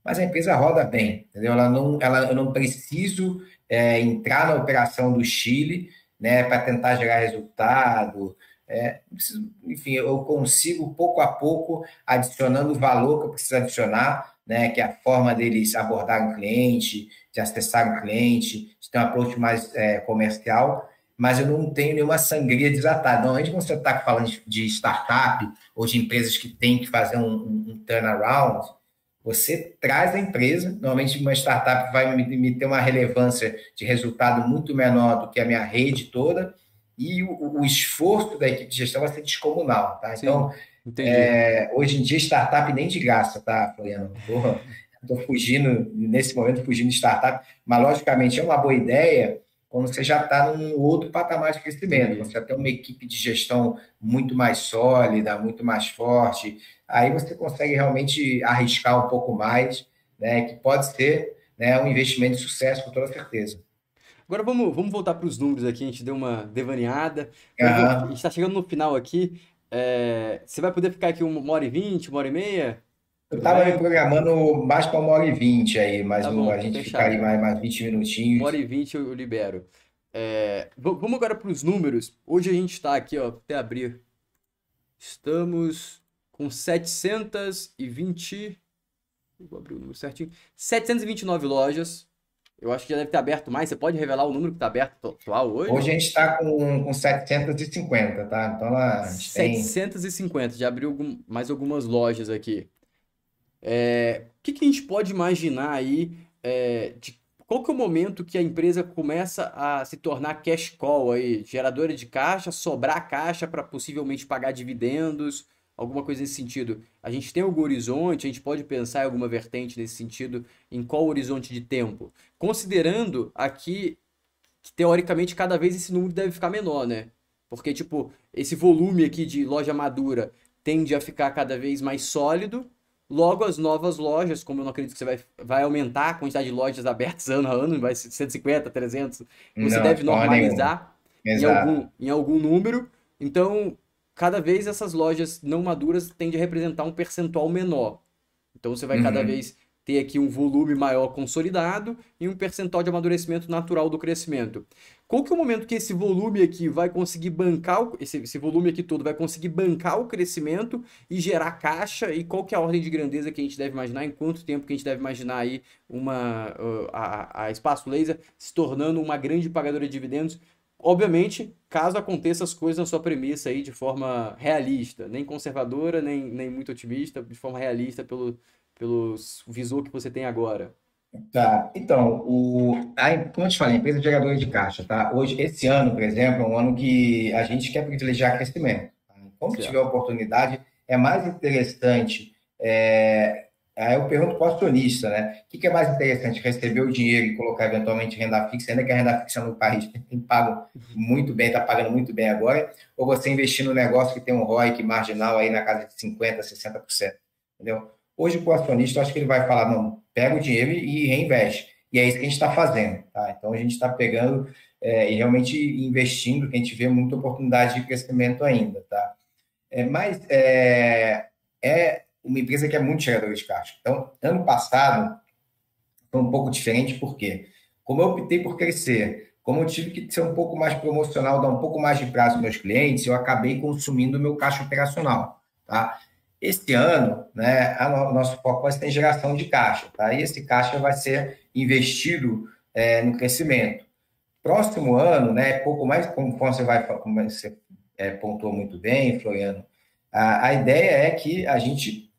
mas a empresa roda bem, entendeu? Ela não, ela, eu não preciso é, entrar na operação do Chile, né, para tentar gerar resultado. É, enfim, eu consigo pouco a pouco adicionando o valor que eu preciso adicionar, né, que é a forma deles abordar o cliente, de acessar o cliente, de ter um approach mais é, comercial, mas eu não tenho nenhuma sangria desatada. Normalmente, quando você está falando de startup ou de empresas que têm que fazer um, um, turnaround, você traz a empresa, normalmente uma startup vai me, me, ter uma relevância de resultado muito menor do que a minha rede toda, e o, o esforço da equipe de gestão vai ser descomunal, tá? Então, é, hoje em dia, startup nem de graça, tá, Floriano? Estou fugindo, nesse momento, fugindo de startup, mas, logicamente, é uma boa ideia quando você já está num outro patamar de crescimento, você já tem uma equipe de gestão muito mais sólida, muito mais forte, aí você consegue realmente arriscar um pouco mais, né, que pode ser né, um investimento de sucesso, com toda certeza. Agora vamos, vamos voltar para os números aqui, a gente deu uma devaneada. Uhum. A gente está chegando no final aqui. É, você vai poder ficar aqui uma hora e vinte, uma hora e meia? Eu estava me programando mais para uma hora e vinte aí, mas tá bom, a gente ficaria mais, mais 20 minutinhos. Uma hora e vinte eu, libero. É, vamos agora para os números. Hoje a gente está aqui, ó, até abrir. Estamos com 720. Vou abrir o número certinho. 729 lojas. Eu acho que já deve ter aberto mais. Você pode revelar o número que está aberto atual hoje? Hoje a gente está com, com 750, tá? Então lá. A gente 750, tem... já abriu mais algumas lojas aqui. É, o que, que, a gente pode imaginar aí é, de qual que é o momento que a empresa começa a se tornar cash call aí, geradora de caixa, sobrar caixa para possivelmente pagar dividendos, alguma coisa nesse sentido? A gente tem algum horizonte, a gente pode pensar em alguma vertente nesse sentido, em qual horizonte de tempo? Considerando aqui que teoricamente cada vez esse número deve ficar menor, né? Porque tipo, esse volume aqui de loja madura tende a ficar cada vez mais sólido Logo, as novas lojas, como eu não acredito que você vai, vai aumentar a quantidade de lojas abertas ano a ano, vai ser 150, 300, você não, deve normalizar em algum, em algum número. Então, cada vez essas lojas não maduras tendem a representar um percentual menor. Então, você vai uhum. cada vez ter aqui um volume maior consolidado e um percentual de amadurecimento natural do crescimento. Qual que é o momento que esse volume aqui vai conseguir bancar, o, esse, esse volume aqui todo vai conseguir bancar o crescimento e gerar caixa? E qual que é a ordem de grandeza que a gente deve imaginar? Em quanto tempo que a gente deve imaginar aí uma, uh, a, a Espaço Laser se tornando uma grande pagadora de dividendos? Obviamente, caso aconteça as coisas na sua premissa aí de forma realista, nem conservadora, nem, nem muito otimista, de forma realista pelo, pelo visor que você tem agora. Tá, então, o, a, como eu te falei, a empresa é geradora de caixa, tá? Hoje, esse ano, por exemplo, é um ano que a gente quer privilegiar crescimento. Tá? Quando certo. tiver oportunidade, é mais interessante. É, aí eu pergunto para o acionista, né? O que, que, é mais interessante? Receber o dinheiro e colocar eventualmente renda fixa, ainda que a renda fixa no país tem pago muito bem, está pagando muito bem agora, ou você investir no negócio que tem um ROIC marginal aí na casa de 50%, 60%, entendeu? Hoje, para o acionista, acho que ele vai falar, não, pega o dinheiro e reinveste. E é isso que a gente está fazendo. Tá? Então, a gente está pegando é, e realmente investindo, que a gente vê muita oportunidade de crescimento ainda. Tá? É, mas é, é uma empresa que é muito geradora de caixa. Então, ano passado, foi um pouco diferente, porque como eu optei por crescer, como eu tive que ser um pouco mais promocional, dar um pouco mais de prazo aos meus clientes, eu acabei consumindo o meu caixa operacional. Tá? Este ano, né, o nosso foco vai ser em geração de caixa, tá? E esse caixa vai ser investido é, no crescimento. Próximo ano, né, pouco mais, como você vai, como você é, pontuou muito bem, Floriano, a, a, ideia é que a gente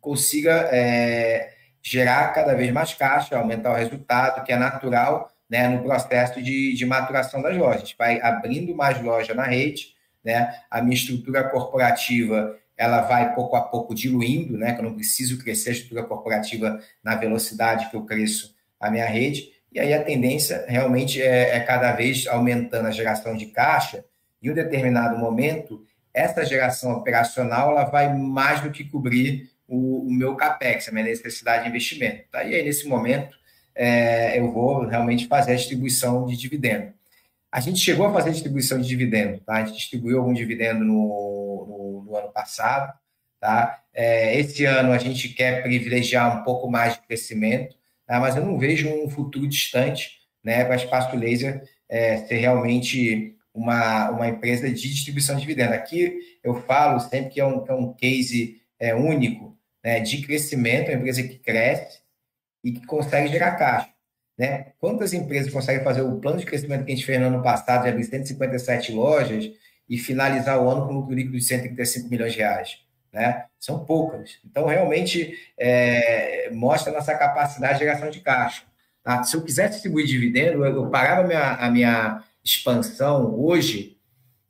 consiga é, gerar cada vez mais caixa, aumentar o resultado, que é natural né, no processo de, de maturação das lojas. Vai abrindo mais loja na rede, né, a minha estrutura corporativa ela vai pouco a pouco diluindo, né? Que eu não preciso crescer a estrutura corporativa na velocidade que eu cresço a minha rede. E aí a tendência realmente é, é cada vez aumentando a geração de caixa. Em um determinado momento, essa geração operacional ela vai mais do que cobrir o, o meu capex, a minha necessidade de investimento. Tá? E aí nesse momento é, eu vou realmente fazer a distribuição de dividendo. A gente chegou a fazer distribuição de dividendo, tá? A gente distribuiu algum dividendo no, no ano passado, tá? É, esse ano a gente quer privilegiar um pouco mais de crescimento, tá? mas eu não vejo um futuro distante, né, para Espaço Laser é, ser realmente uma, uma empresa de distribuição de dividendo. Aqui eu falo sempre que é um, que é um case é, único né, de crescimento, uma empresa que cresce e que consegue gerar caixa. Né? Quantas empresas conseguem fazer o plano de crescimento que a gente fez no ano passado, de abrir 157 lojas e finalizar o ano com um lucro líquido de 135 milhões de reais? Né? São poucas. Então, realmente, é, mostra nossa capacidade de geração de caixa. Tá? Se eu quisesse distribuir dividendo, eu, eu parava a minha, a minha expansão hoje,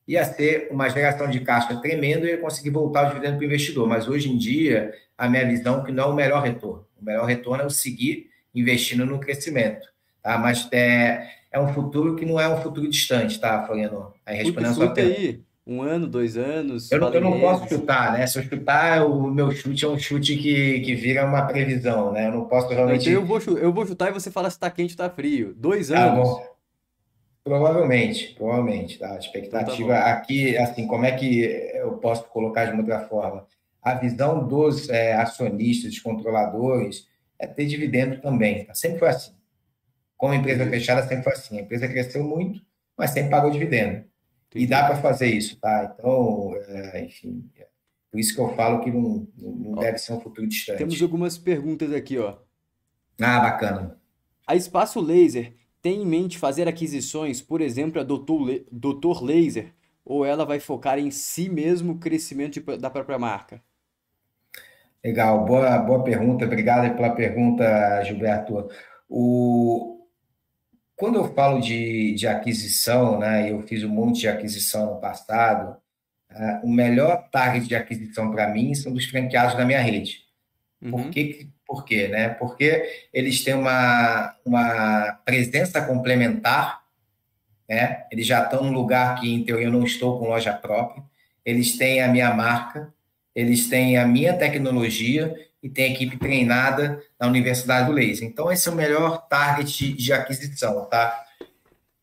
ia ser uma geração de caixa tremenda e ia conseguir voltar o dividendo para o investidor. Mas hoje em dia, a minha visão é que não é o melhor retorno. O melhor retorno é eu seguir investindo no crescimento. Tá? Mas é, é um futuro que não é um futuro distante, tá, Floriano? Aí respondendo a sua pergunta. Aí, Um ano, dois anos? Eu não, eu não posso chutar, né? Se eu chutar, o meu chute é um chute que, que vira uma previsão, né? Eu não posso realmente. Então eu vou, eu vou chutar e você fala se está quente ou está frio. Dois tá anos? Tá bom. Provavelmente, provavelmente, tá? A expectativa então tá aqui, assim, como é que eu posso colocar de uma outra forma? A visão dos é, acionistas, dos controladores, é ter dividendo também, tá? Sempre foi assim. Como empresa fechada, sempre foi assim. A empresa cresceu muito, mas sempre pagou dividendo. Entendi. E dá para fazer isso, tá? Então, é, enfim, é por isso que eu falo que não, não deve ser um futuro distante. Temos algumas perguntas aqui, ó. Ah, bacana. A Espaço Laser tem em mente fazer aquisições, por exemplo, a Doutor Laser, ou ela vai focar em si mesmo o crescimento de, da própria marca? Legal, boa, boa pergunta, obrigado pela pergunta, Gilberto. O, quando eu falo de, de aquisição, né, eu fiz um monte de aquisição no passado, uh, o melhor target de aquisição para mim são dos franqueados da minha rede. Uhum. Por, que, por quê? Né? Porque eles têm uma, uma presença complementar, né? eles já estão num lugar que, em teoria, eu não estou com loja própria, eles têm a minha marca, eles têm a minha tecnologia e tem equipe treinada na Universidade do Laser. Então, esse é o melhor target de aquisição, tá?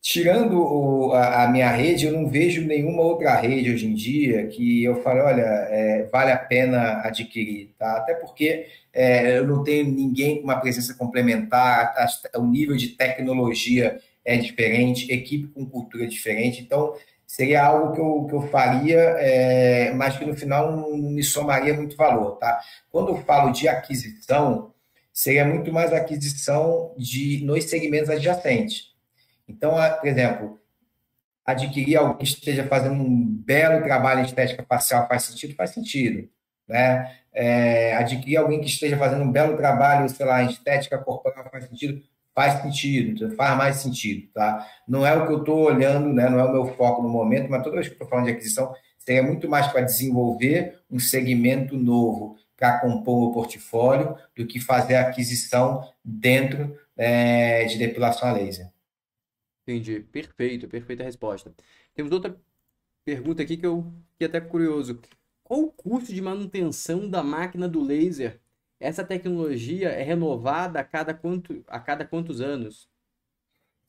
Tirando o, a, a, minha rede, eu não vejo nenhuma outra rede hoje em dia que eu fale, olha, é, vale a pena adquirir, tá? Até porque é, eu não tenho ninguém com uma presença complementar, a, o nível de tecnologia é diferente, equipe com cultura diferente, então seria algo que eu, que eu faria, é, mas que no final não, me somaria muito valor, tá? Quando eu falo de aquisição, seria muito mais aquisição de nos segmentos adjacentes. Então, por exemplo, adquirir alguém que esteja fazendo um belo trabalho em estética facial faz sentido? Faz sentido. Né? É, adquirir alguém que esteja fazendo um belo trabalho, sei lá, em estética corporal faz sentido? Faz sentido, faz mais sentido, tá? Não é o que eu estou olhando, né? Não é o meu foco no momento, mas toda vez que eu estou falando de aquisição, seria muito mais para desenvolver um segmento novo para compor o portfólio do que fazer a aquisição dentro é, de depilação a laser. Entendi. Perfeito, perfeita resposta. Temos outra pergunta aqui que eu fiquei até curioso. Qual o custo de manutenção da máquina do laser essa tecnologia é renovada a cada, quanto, a cada quantos anos?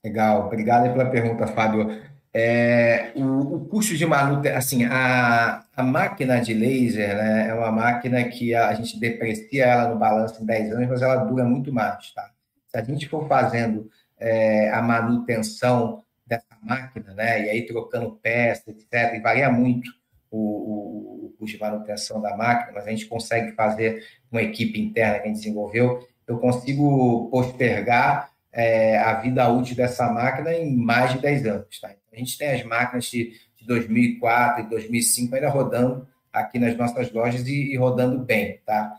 Legal, obrigado pela pergunta, Fábio. É, o, o, custo de manutenção, assim, a, a máquina de laser né, é uma máquina que a, a, gente deprecia ela no balanço em 10 anos, mas ela dura muito mais, tá? Se a gente for fazendo é, a manutenção dessa máquina, né, e aí trocando peças, etc., e varia muito o, o, custo de manutenção da máquina, mas a gente consegue fazer uma equipe interna que a gente desenvolveu, eu consigo postergar é, a vida útil dessa máquina em mais de 10 anos. Tá? Então, a gente tem as máquinas de, de 2004 e 2005 ainda rodando aqui nas nossas lojas e, e rodando bem. Tá?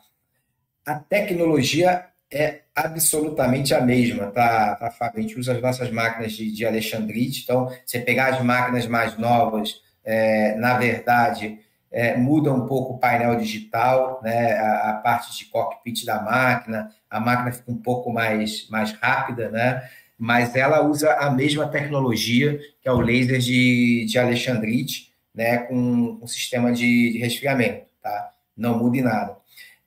A tecnologia é absolutamente a mesma, tá, tá Fábio? A gente usa as nossas máquinas de, de Alexandrite, então, você pegar as máquinas mais novas, é, na verdade, é, muda um pouco o painel digital, né, a, a, parte de cockpit da máquina, a máquina fica um pouco mais, mais rápida, né, mas ela usa a mesma tecnologia, que é o laser de, de Alexandrite, né, com um sistema de, de resfriamento, tá? Não muda em nada.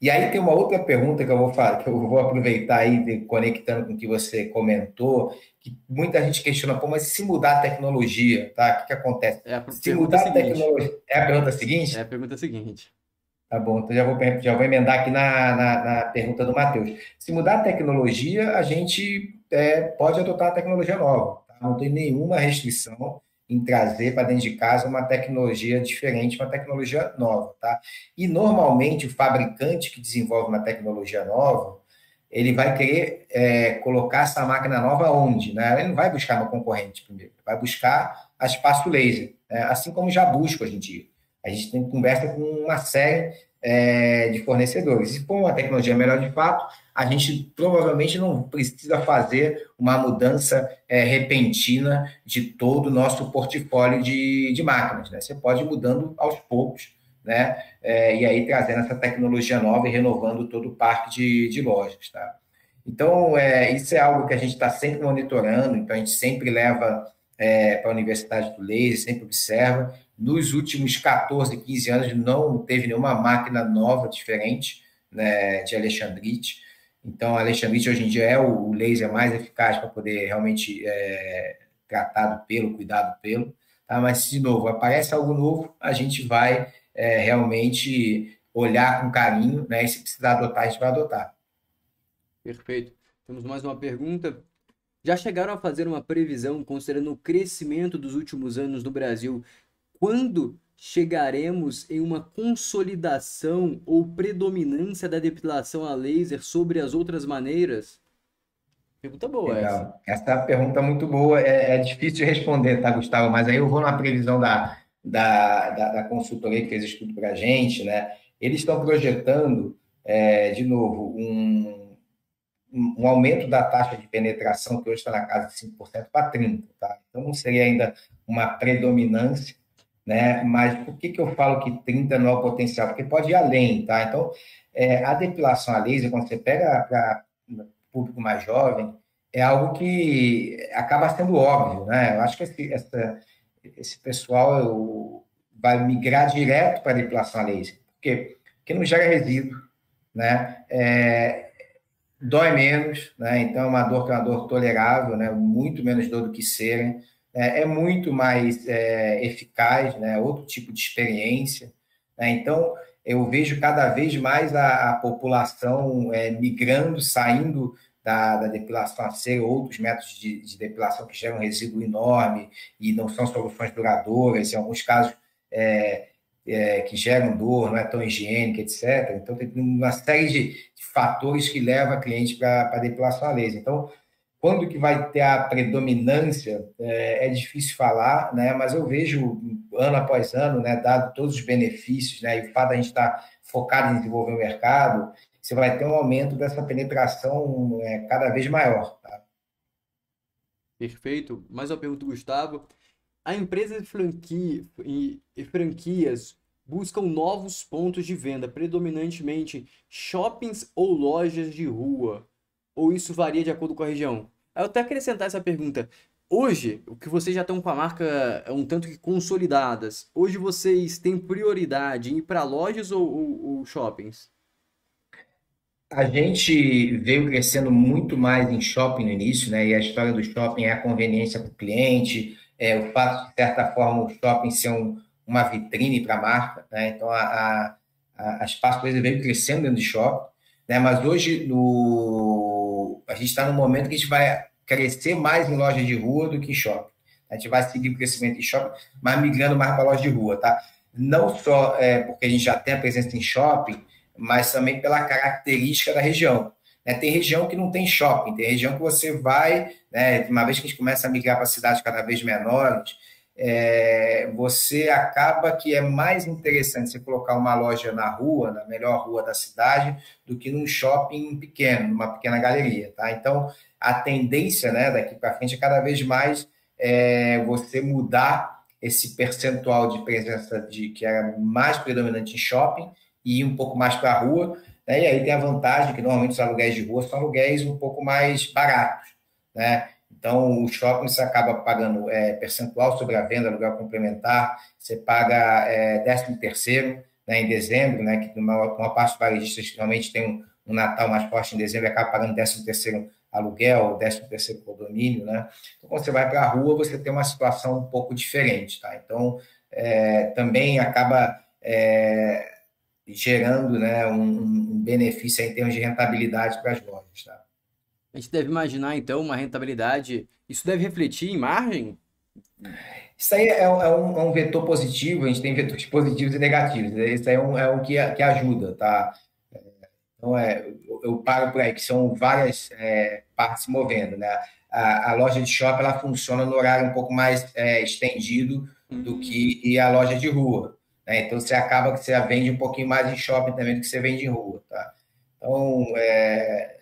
E aí tem uma outra pergunta que eu vou falar, que eu vou aproveitar aí, conectando com o que você comentou, que muita gente questiona, pô, mas se mudar a tecnologia, tá? O que, que acontece? É se mudar a tecnologia. É a pergunta seguinte? É a pergunta seguinte. Tá bom, então já vou, já vou emendar aqui na, na, na pergunta do Matheus. Se mudar a tecnologia, a gente é, pode adotar a tecnologia nova. Tá? Não tem nenhuma restrição em trazer para dentro de casa uma tecnologia diferente, uma tecnologia nova. Tá? E normalmente o fabricante que desenvolve uma tecnologia nova, ele vai querer é, colocar essa máquina nova onde? Né? Ele não vai buscar no concorrente primeiro, vai buscar a espaço laser, né? assim como já busca hoje em dia. A gente tem conversa com uma série é, de fornecedores. Se for uma tecnologia melhor de fato, a gente provavelmente não precisa fazer uma mudança é, repentina de todo o nosso portfólio de, de máquinas. Né? Você pode ir mudando aos poucos, né? É, e aí trazendo essa tecnologia nova e renovando todo o parque de, de lojas, tá? Então, é, isso é algo que a gente está sempre monitorando, então a gente sempre leva é, para a Universidade do Laser, sempre observa. Nos últimos 14, 15 anos, não teve nenhuma máquina nova diferente né, de Alexandrite. Então, a Alexandrite hoje em dia é o laser mais eficaz para poder realmente é, tratar do pelo, cuidar do pelo. Tá? Mas, de novo, aparece algo novo, a gente vai é, realmente olhar com carinho, né? E se precisar adotar, a gente vai adotar. Perfeito. Temos mais uma pergunta. Já chegaram a fazer uma previsão, considerando o crescimento dos últimos anos no Brasil, quando chegaremos em uma consolidação ou predominância da depilação a laser sobre as outras maneiras? Pergunta boa Legal. essa. Essa é pergunta muito boa. É, é, difícil de responder, tá, Gustavo? Mas aí eu vou na previsão da, da, da, da consultoria que fez estudo para a gente, né? Eles estão projetando, é, de novo, um, um aumento da taxa de penetração, que hoje está na casa de 5% para 30%. Tá? Então, não seria ainda uma predominância, né? mas por que, que eu falo que 30% não é o potencial? Porque pode ir além. Tá? Então, é, a depilação a laser, quando você pega para público mais jovem, é algo que acaba sendo óbvio. Né? Eu acho que esse, essa, esse pessoal eu, vai migrar direto para a depilação a laser quê? Porque não gera resíduo, né? É, dói menos, né? Então é uma dor que é uma dor tolerável, né? Muito menos dor do que serem. É, é muito mais é, eficaz, né? Outro tipo de experiência. Né? Então eu vejo cada vez mais a, a população é, migrando, saindo da, da, depilação a ser outros métodos de, de, depilação que geram resíduo enorme e não são soluções duradouras. Em alguns casos, é, é, que geram dor, não é tão higiênica, etc. Então, tem uma série de, de fatores que levam a cliente para a depilação a laser. Então, quando que vai ter a predominância, é, é, difícil falar, né? mas eu vejo ano após ano, né, dado todos os benefícios, né, e o fato de a gente estar tá focado em desenvolver o mercado, você vai ter um aumento dessa penetração é, cada vez maior. Tá? Perfeito. Mais uma pergunta, Gustavo. A empresa de franquia, e, e franquias buscam novos pontos de venda, predominantemente shoppings ou lojas de rua. Ou isso varia de acordo com a região? Eu até acrescentar essa pergunta. Hoje, o que vocês já estão com a marca é um tanto que consolidadas, hoje vocês têm prioridade em ir para lojas ou, ou, ou shoppings? A gente veio crescendo muito mais em shopping no início, né? E a história do shopping é a conveniência para o cliente, é, o fato de, certa forma, o shopping ser um, uma vitrine para a marca, né? Então, a, a, a, Espaço Laser veio crescendo dentro de shopping, né? Mas hoje, no, a gente está no momento que a gente vai crescer mais em loja de rua do que em shopping. A gente vai seguir o crescimento em shopping, mas migrando mais para loja de rua, tá? Não só é, porque a gente já tem a presença em shopping, mas também pela característica da região. Né? Tem região que não tem shopping, tem região que você vai, né, uma vez que a gente começa a migrar para cidades cada vez menores, é, você acaba que é mais interessante você colocar uma loja na rua, na melhor rua da cidade, do que num shopping pequeno, numa pequena galeria, tá? Então, a tendência, né, daqui para frente é cada vez mais é, você mudar esse percentual de presença de que era mais predominante em shopping e um pouco mais para a rua, né? E aí tem a vantagem que normalmente os aluguéis de rua são aluguéis um pouco mais baratos. Né? Então, o shopping você acaba pagando é, percentual sobre a venda, aluguel complementar, você paga é, 13 terceiro né, em dezembro, né, que uma, uma parte dos varejistas realmente tem um, um, Natal mais forte em dezembro acaba pagando 13 terceiro aluguel, 13 terceiro condomínio, né? Então, quando você vai para a rua, você tem uma situação um pouco diferente, tá? Então, é, também acaba é, gerando né, um, um, benefício em termos de rentabilidade para as lojas. Tá? A gente deve imaginar, então, uma rentabilidade. Isso deve refletir em margem? Isso aí é um, é um, é um vetor positivo, a gente tem vetores positivos e negativos. Né? Isso aí é um, é um que, que ajuda, tá? Então, é, eu, paro por aí, que são várias é, partes se movendo, né? A, a, loja de shopping, ela funciona no horário um pouco mais é, estendido do uhum. que a loja de rua. Né? Então, você acaba que você vende um pouquinho mais em shopping também do que você vende em rua. Tá? Então, é,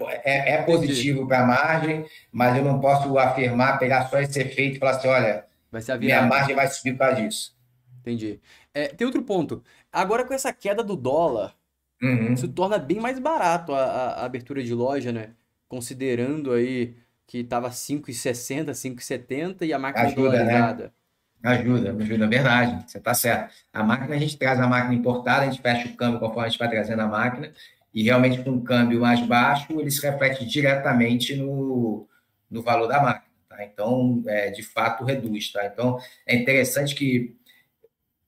é, é positivo para a margem, mas eu não posso afirmar, pegar só esse efeito e falar assim: olha, minha margem vai subir por causa disso. Entendi. É, tem outro ponto. Agora, com essa queda do dólar, uhum. isso torna bem mais barato a, a, a, abertura de loja, né? Considerando aí que estava 5,60, 5,70 e a máquina ajuda, dolarizada. Né? Ajuda, ajuda, verdade, você está certo. A máquina, a gente traz a máquina importada, a gente fecha o câmbio conforme a gente vai trazendo a máquina, e realmente com um câmbio mais baixo, ele se reflete diretamente no, no valor da máquina. Tá? Então, é, de fato, reduz. Tá? Então, é interessante que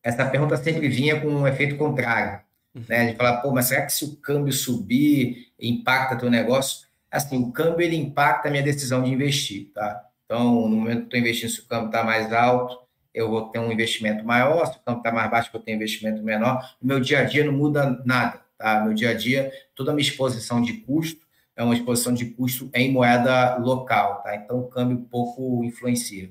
essa pergunta sempre vinha com um efeito contrário. Né? De falar, pô, mas será que se o câmbio subir, impacta teu negócio? Assim, o câmbio ele impacta a minha decisão de investir. Tá? Então, no momento que estou investindo, se o câmbio está mais alto, eu vou ter um investimento maior, se o campo está mais baixo, eu vou ter um investimento menor. No meu dia a dia não muda nada, tá? No meu dia a dia, toda a minha exposição de custo é uma exposição de custo em moeda local, tá? Então o câmbio pouco influencia.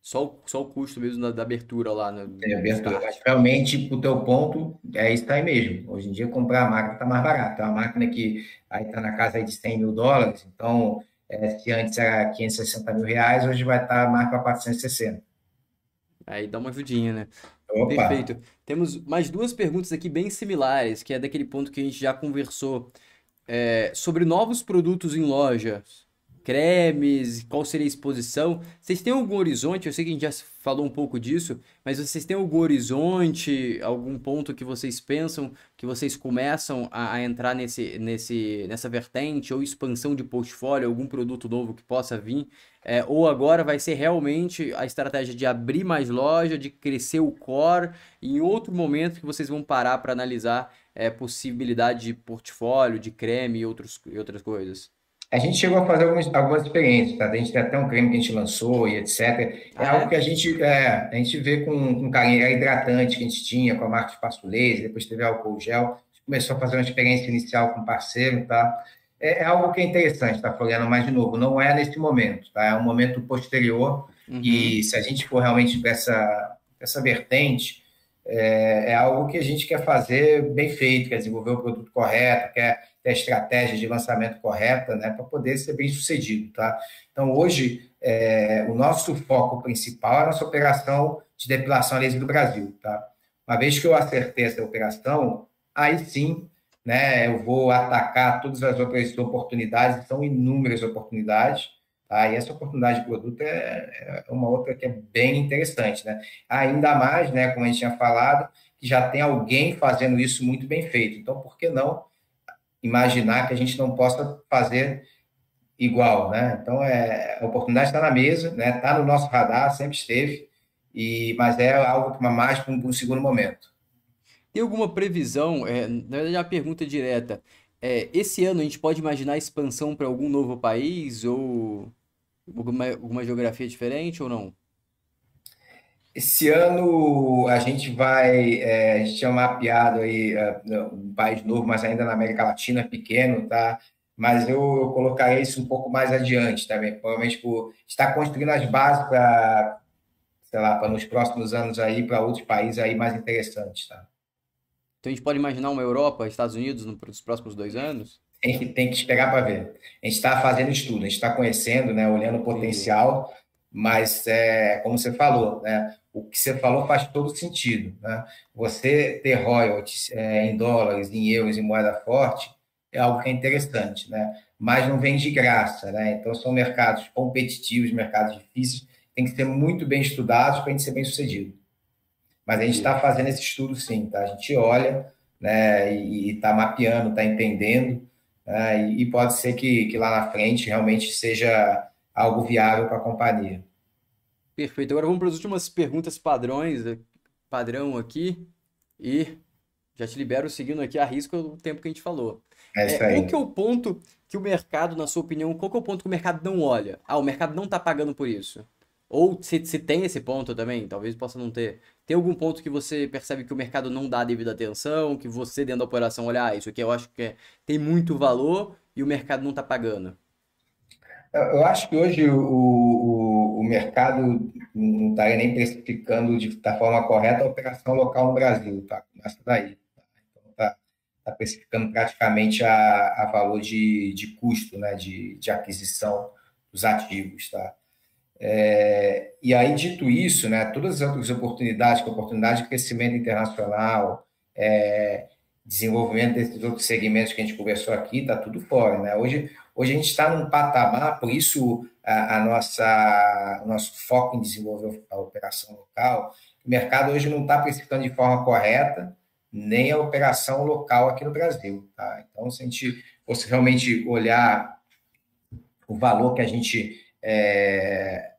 Só o, só o custo mesmo da, da abertura lá. No, é, abertura. Mas realmente, o teu ponto, é isso aí mesmo. Hoje em dia, comprar a máquina está mais barato. É uma máquina que aí está na casa de 100 mil dólares, então, é, se antes era 560 mil reais, hoje vai estar tá mais para 460. Aí dá uma ajudinha, né? Opa. Perfeito. Temos mais duas perguntas aqui bem similares, que é daquele ponto que a gente já conversou é, sobre novos produtos em lojas cremes, qual seria a exposição. Vocês têm algum horizonte? Eu sei que a gente já falou um pouco disso, mas vocês têm algum horizonte, algum ponto que vocês pensam que vocês começam a, a entrar nesse, nesse, nessa vertente ou expansão de portfólio, algum produto novo que possa vir? É, ou agora vai ser realmente a estratégia de abrir mais loja, de crescer o core, em outro momento que vocês vão parar para analisar é, possibilidade de portfólio, de creme e, outros, e outras coisas? A gente chegou a fazer algumas, algumas experiências, tá? A gente tem até um creme que a gente lançou e etc. É ah, algo é? que a gente, é, a gente vê com, com carinho. Era hidratante que a gente tinha com a marca Espaço Laser, depois teve álcool gel. A gente começou a fazer uma experiência inicial com parceiro, tá? É, é, algo que é interessante, tá, Floriano? Mas, de novo, não é nesse momento, tá? É um momento posterior uhum. e se a gente for realmente para essa, essa vertente, é, é algo que a gente quer fazer bem feito, quer desenvolver o produto correto, quer ter a estratégia de lançamento correta, né, para poder ser bem sucedido, tá? Então, hoje, é, o nosso foco principal é a nossa operação de depilação laser do Brasil, tá? Uma vez que eu acertei essa operação, aí sim, né, eu vou atacar todas as outras oportunidades, são inúmeras oportunidades, tá? E essa oportunidade de produto é, é uma outra que é bem interessante, né? Ainda mais, né, como a gente tinha falado, que já tem alguém fazendo isso muito bem feito. Então, por que não imaginar que a gente não possa fazer igual, né? Então, é, a oportunidade está na mesa, né? Está no nosso radar, sempre esteve, e, mas é algo que mais para um, um, segundo momento. Tem alguma previsão? É, na verdade, é uma pergunta direta. É, esse ano a gente pode imaginar expansão para algum novo país ou alguma, alguma geografia diferente ou não? Esse ano a gente vai, é, a gente tinha mapeado aí é, um país novo, mas ainda na América Latina, pequeno, tá? Mas eu, eu colocaria isso um pouco mais adiante também, provavelmente por estar construindo as bases para, sei lá, para nos próximos anos aí, para outros países aí mais interessantes, tá? Então a gente pode imaginar uma Europa, Estados Unidos nos próximos dois anos? Tem que, tem que esperar para ver. A gente está fazendo estudo, a gente está conhecendo, né, olhando o potencial, mas é, como você falou, né, o que você falou faz todo sentido. Né? Você ter royalties é, em dólares, em euros, em moeda forte, é algo que é interessante, né? mas não vem de graça. Né? Então, são mercados competitivos, mercados difíceis, tem que ser muito bem estudados para a gente ser bem sucedido. Mas a gente está fazendo esse estudo sim, tá? A gente olha né, e está mapeando, está entendendo, né, e, pode ser que, que lá na frente realmente seja algo viável para a companhia. Perfeito. Agora vamos para as últimas perguntas padrões, eh, padrão aqui. E já te libero seguindo aqui a risco o tempo que a gente falou. É isso aí. qual que é o ponto que o mercado, na sua opinião, qual que é o ponto que o mercado não olha? Ah, o mercado não está pagando por isso. Ou se, se tem esse ponto também, talvez possa não ter. Tem algum ponto que você percebe que o mercado não dá a devida atenção, que você dentro da operação olha, ah, isso aqui eu acho que é, tem muito valor e o mercado não está pagando? Eu acho que hoje o, o, o mercado não estaria nem precificando de, da forma correta a operação local no Brasil, tá? Começa daí. Tá? Então, está tá precificando praticamente a, a valor de, de custo, né? De, de aquisição dos ativos, tá? É, e aí, dito isso, né, todas as outras oportunidades, que é oportunidade de crescimento internacional, é, desenvolvimento desses outros segmentos que a gente conversou aqui, está tudo fora. Né? Hoje, hoje a gente está num patamar, por isso a, a, nossa, o nosso foco em desenvolver a operação local, o mercado hoje não está precificando de forma correta nem a operação local aqui no Brasil. Tá? Então, se a gente fosse realmente olhar o valor que a gente é,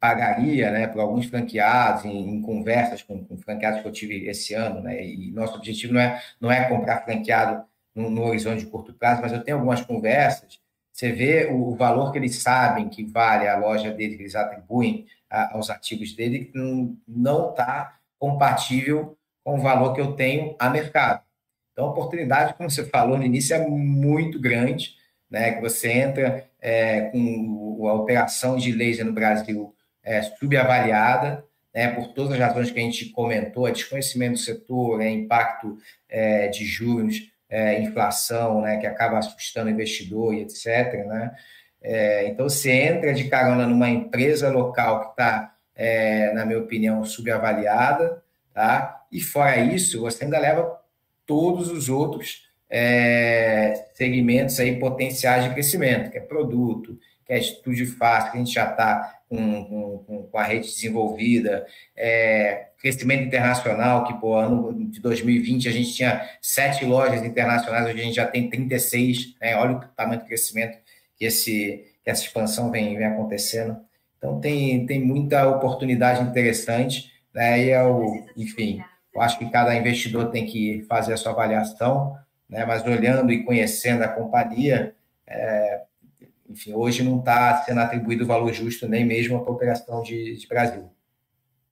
pagaria né, para alguns franqueados, em, em conversas com, com, franqueados que eu tive esse ano, né, e nosso objetivo não é, não é comprar franqueado no, no horizonte de curto prazo, mas eu tenho algumas conversas, você vê o, o valor que eles sabem que vale a loja deles, que eles atribuem a, aos ativos dele, que não está compatível com o valor que eu tenho a mercado. Então, a oportunidade, como você falou no início, é muito grande, né? Que você entra é, com a operação de laser no Brasil é, subavaliada, né, por todas as razões que a gente comentou, a desconhecimento do setor, né, impacto é, de juros, é, inflação, né, que acaba assustando o investidor e etc. Né? É, então, você entra de carona numa empresa local que está, é, na minha opinião, subavaliada, tá? e fora isso, você ainda leva todos os outros é, segmentos aí potenciais de crescimento, que é produto, que é estúdio fácil, que a gente já está com, com, com, a rede desenvolvida, é, crescimento internacional, que por ano de 2020 a gente tinha sete lojas internacionais, hoje a gente já tem 36, né? olha o tamanho do crescimento que, esse, que essa expansão vem, vem acontecendo. Então tem, tem muita oportunidade interessante, né? e eu, é enfim, eu acho que cada investidor tem que fazer a sua avaliação, né? mas olhando e conhecendo a companhia, é, enfim, hoje não está sendo atribuído o valor justo nem mesmo à operação de, de Brasil.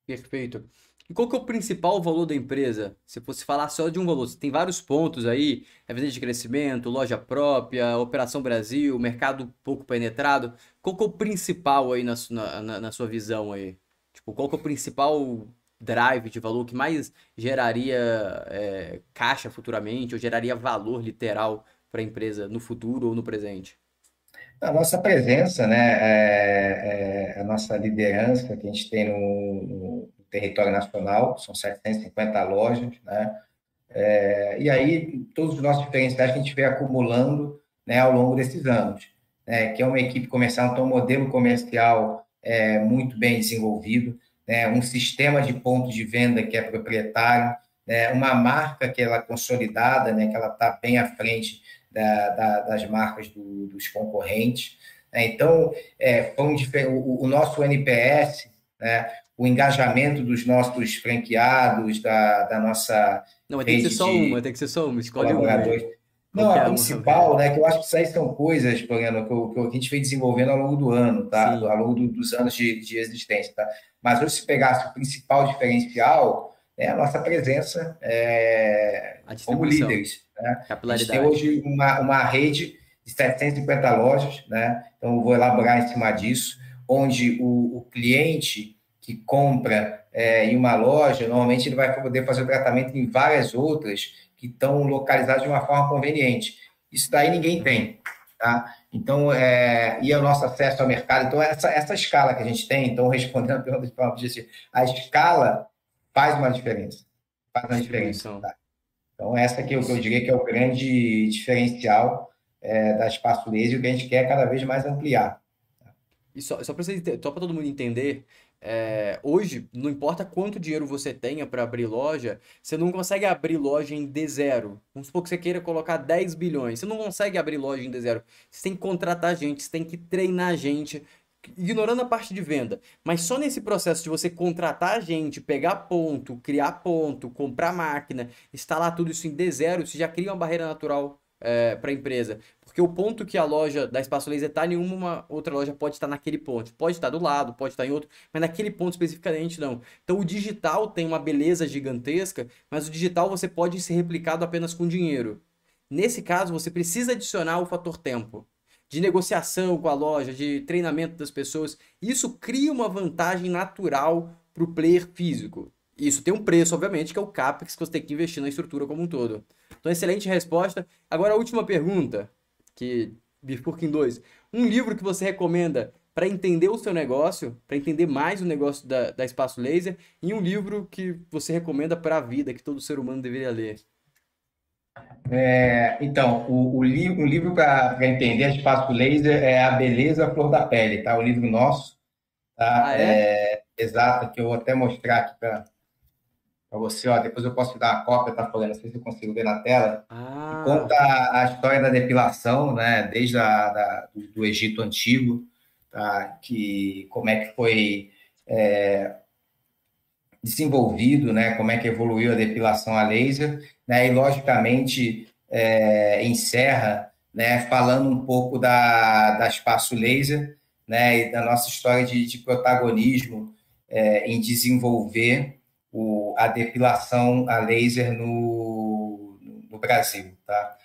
Perfeito. E qual que é o principal valor da empresa? Se fosse falar só de um valor, você tem vários pontos aí, evidência de crescimento, loja própria, operação Brasil, mercado pouco penetrado. Qual que é o principal aí na, na, na sua visão aí? Tipo, qual que é o principal drive de valor que mais geraria é, caixa futuramente ou geraria valor literal para a empresa no futuro ou no presente? A nossa presença, né, é, é a nossa liderança que a gente tem no, no, território nacional, são 750 lojas, né, é, e aí todos os nossos diferenciais que a gente vem acumulando né, ao longo desses anos, né, que é uma equipe comercial, então um modelo comercial é, muito bem desenvolvido, né, um sistema de pontos de venda que é proprietário, né, uma marca que ela é consolidada, né, que ela está bem à frente da, da, das marcas do, dos concorrentes. Né? Então, é, o, o, nosso NPS, né? o engajamento dos nossos franqueados, da, da nossa. Não, tem que ser só uma, tem que ser só uma, escolhe uma. Não, a principal, né, que eu acho que isso aí são coisas, Floriano, que, que, a gente vem desenvolvendo ao longo do ano, tá? Ao longo do, dos anos de, de existência, tá? Mas hoje, se pegasse o principal diferencial, é a nossa presença é, como líderes. Né? A gente tem hoje uma, uma rede de 750 lojas, né? então eu vou elaborar em cima disso, onde o, o cliente que compra é, em uma loja, normalmente ele vai poder fazer o tratamento em várias outras que estão localizadas de uma forma conveniente. Isso daí ninguém tem. Tá? Então, é, e é o nosso acesso ao mercado. Então, essa, essa escala que a gente tem, então, respondendo a pergunta de forma objetiva, a escala faz uma diferença. Faz uma diferença. Tá? Então, essa aqui é o que eu diria que é o grande diferencial é, da Espaço Laser e o que a gente quer cada vez mais ampliar. E só, só para todo mundo entender, é, hoje, não importa quanto dinheiro você tenha para abrir loja, você não consegue abrir loja em D0. Vamos supor que você queira colocar 10 bilhões. Você não consegue abrir loja em D0. Você tem que contratar gente, você tem que treinar gente, ignorando a parte de venda, mas só nesse processo de você contratar gente, pegar ponto, criar ponto, comprar máquina, instalar tudo isso em D0, você já cria uma barreira natural é, para a empresa. Porque o ponto que a loja da Espaço Laser está, nenhuma outra loja pode estar naquele ponto. Pode estar do lado, pode estar em outro, mas naquele ponto especificamente não. Então o digital tem uma beleza gigantesca, mas o digital você pode ser replicado apenas com dinheiro. Nesse caso, você precisa adicionar o fator tempo de negociação com a loja, de treinamento das pessoas. Isso cria uma vantagem natural para o player físico. Isso tem um preço, obviamente, que é o CAPEX que você tem que investir na estrutura como um todo. Então, excelente resposta. Agora, a última pergunta, que Bifurking 2. Um livro que você recomenda para entender o seu negócio, para entender mais o negócio da, da Espaço Laser, e um livro que você recomenda para a vida, que todo ser humano deveria ler. É, então, o, o, livro, livro para entender espaço laser é A Beleza Flor da Pele, tá? O livro nosso, tá? Ah, é? é exato, que eu vou até mostrar aqui para você, ó. Depois eu posso te dar uma cópia, tá falando, não sei se eu consigo ver na tela. Ah. Conta a história da depilação, né? Desde a, da, do, do, Egito Antigo, tá? Que, como é que foi é, desenvolvido, né? Como é que evoluiu a depilação a laser, né? E logicamente é, encerra, né? Falando um pouco da, da espaço laser, né? E da nossa história de, de protagonismo é, em desenvolver o, a depilação a laser no, no Brasil, tá?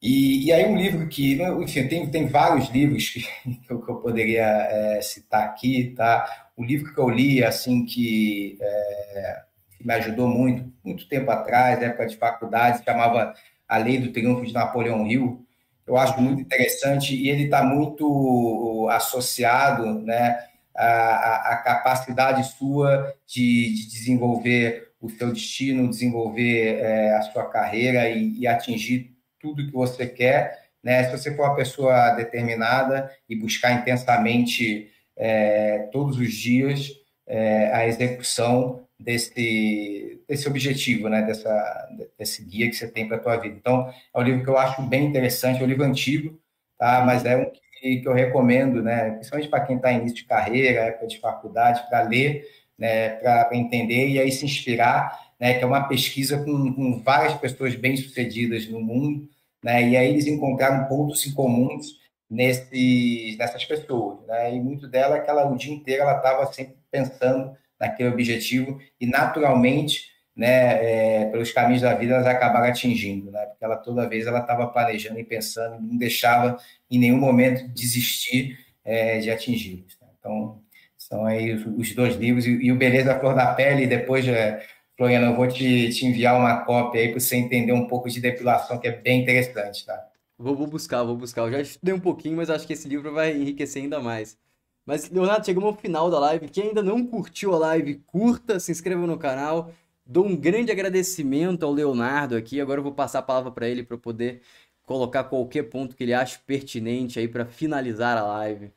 E, e, aí um livro que, enfim, tem, tem vários livros que, que eu, poderia é, citar aqui, tá? O livro que eu li, assim, que é, me ajudou muito, muito tempo atrás, época de faculdade, chamava A Lei do Triunfo de Napoleão Hill. Eu acho muito interessante e ele está muito associado, né, à, à capacidade sua de, de, desenvolver o seu destino, desenvolver é, a sua carreira e, e atingir tudo que você quer, né? Se você for uma pessoa determinada e buscar intensamente é, todos os dias é, a execução desse, desse objetivo, né? Dessa, desse guia que você tem para a tua vida. Então, é um livro que eu acho bem interessante, é um livro antigo, tá? mas é um que, que eu recomendo, né? principalmente para quem está em início de carreira, época de faculdade, para ler, né? para entender e aí se inspirar, né? que é uma pesquisa com, com várias pessoas bem-sucedidas no mundo, né? e aí eles encontraram pontos em comuns nesse, nessas pessoas, né? E muito dela, aquela o dia inteiro, ela estava sempre pensando naquele objetivo e naturalmente, né, é, pelos caminhos da vida, elas acabaram atingindo, né? Porque ela toda vez ela estava planejando e pensando, não deixava em nenhum momento desistir é, de atingi-los. Né? Então, são aí os, os dois livros e, e, o Beleza Flor da Pele. Depois, é, Floriana, eu vou te, te enviar uma cópia aí para você entender um pouco de depilação, que é bem interessante, tá? Vou, vou buscar, vou buscar. Eu já estudei um pouquinho, mas acho que esse livro vai enriquecer ainda mais. Mas, Leonardo, chegamos ao final da live. Quem ainda não curtiu a live, curta, se inscreva no canal. Dou um grande agradecimento ao Leonardo aqui. Agora eu vou passar a palavra para ele para poder colocar qualquer ponto que ele ache pertinente aí para finalizar a live.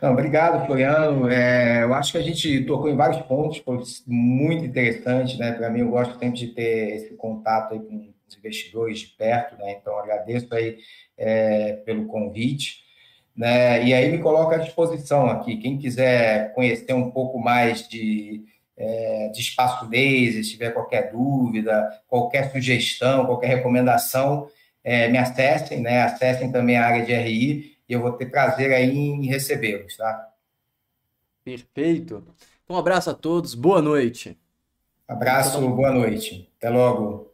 Não, obrigado, Floriano. É, eu acho que a gente tocou em vários pontos, foi muito interessante, né? Para mim, eu gosto sempre de ter esse contato com os investidores de perto, né? Então, agradeço aí é, pelo convite. Né? E aí me coloco à disposição aqui. Quem quiser conhecer um pouco mais de, é, de espaço laser, se tiver qualquer dúvida, qualquer sugestão, qualquer recomendação, é, me acessem, né? Acessem também a área de RI e eu vou ter prazer aí em recebê-los, tá? Perfeito. Então, um abraço a todos, boa noite. Abraço, boa noite. Até logo.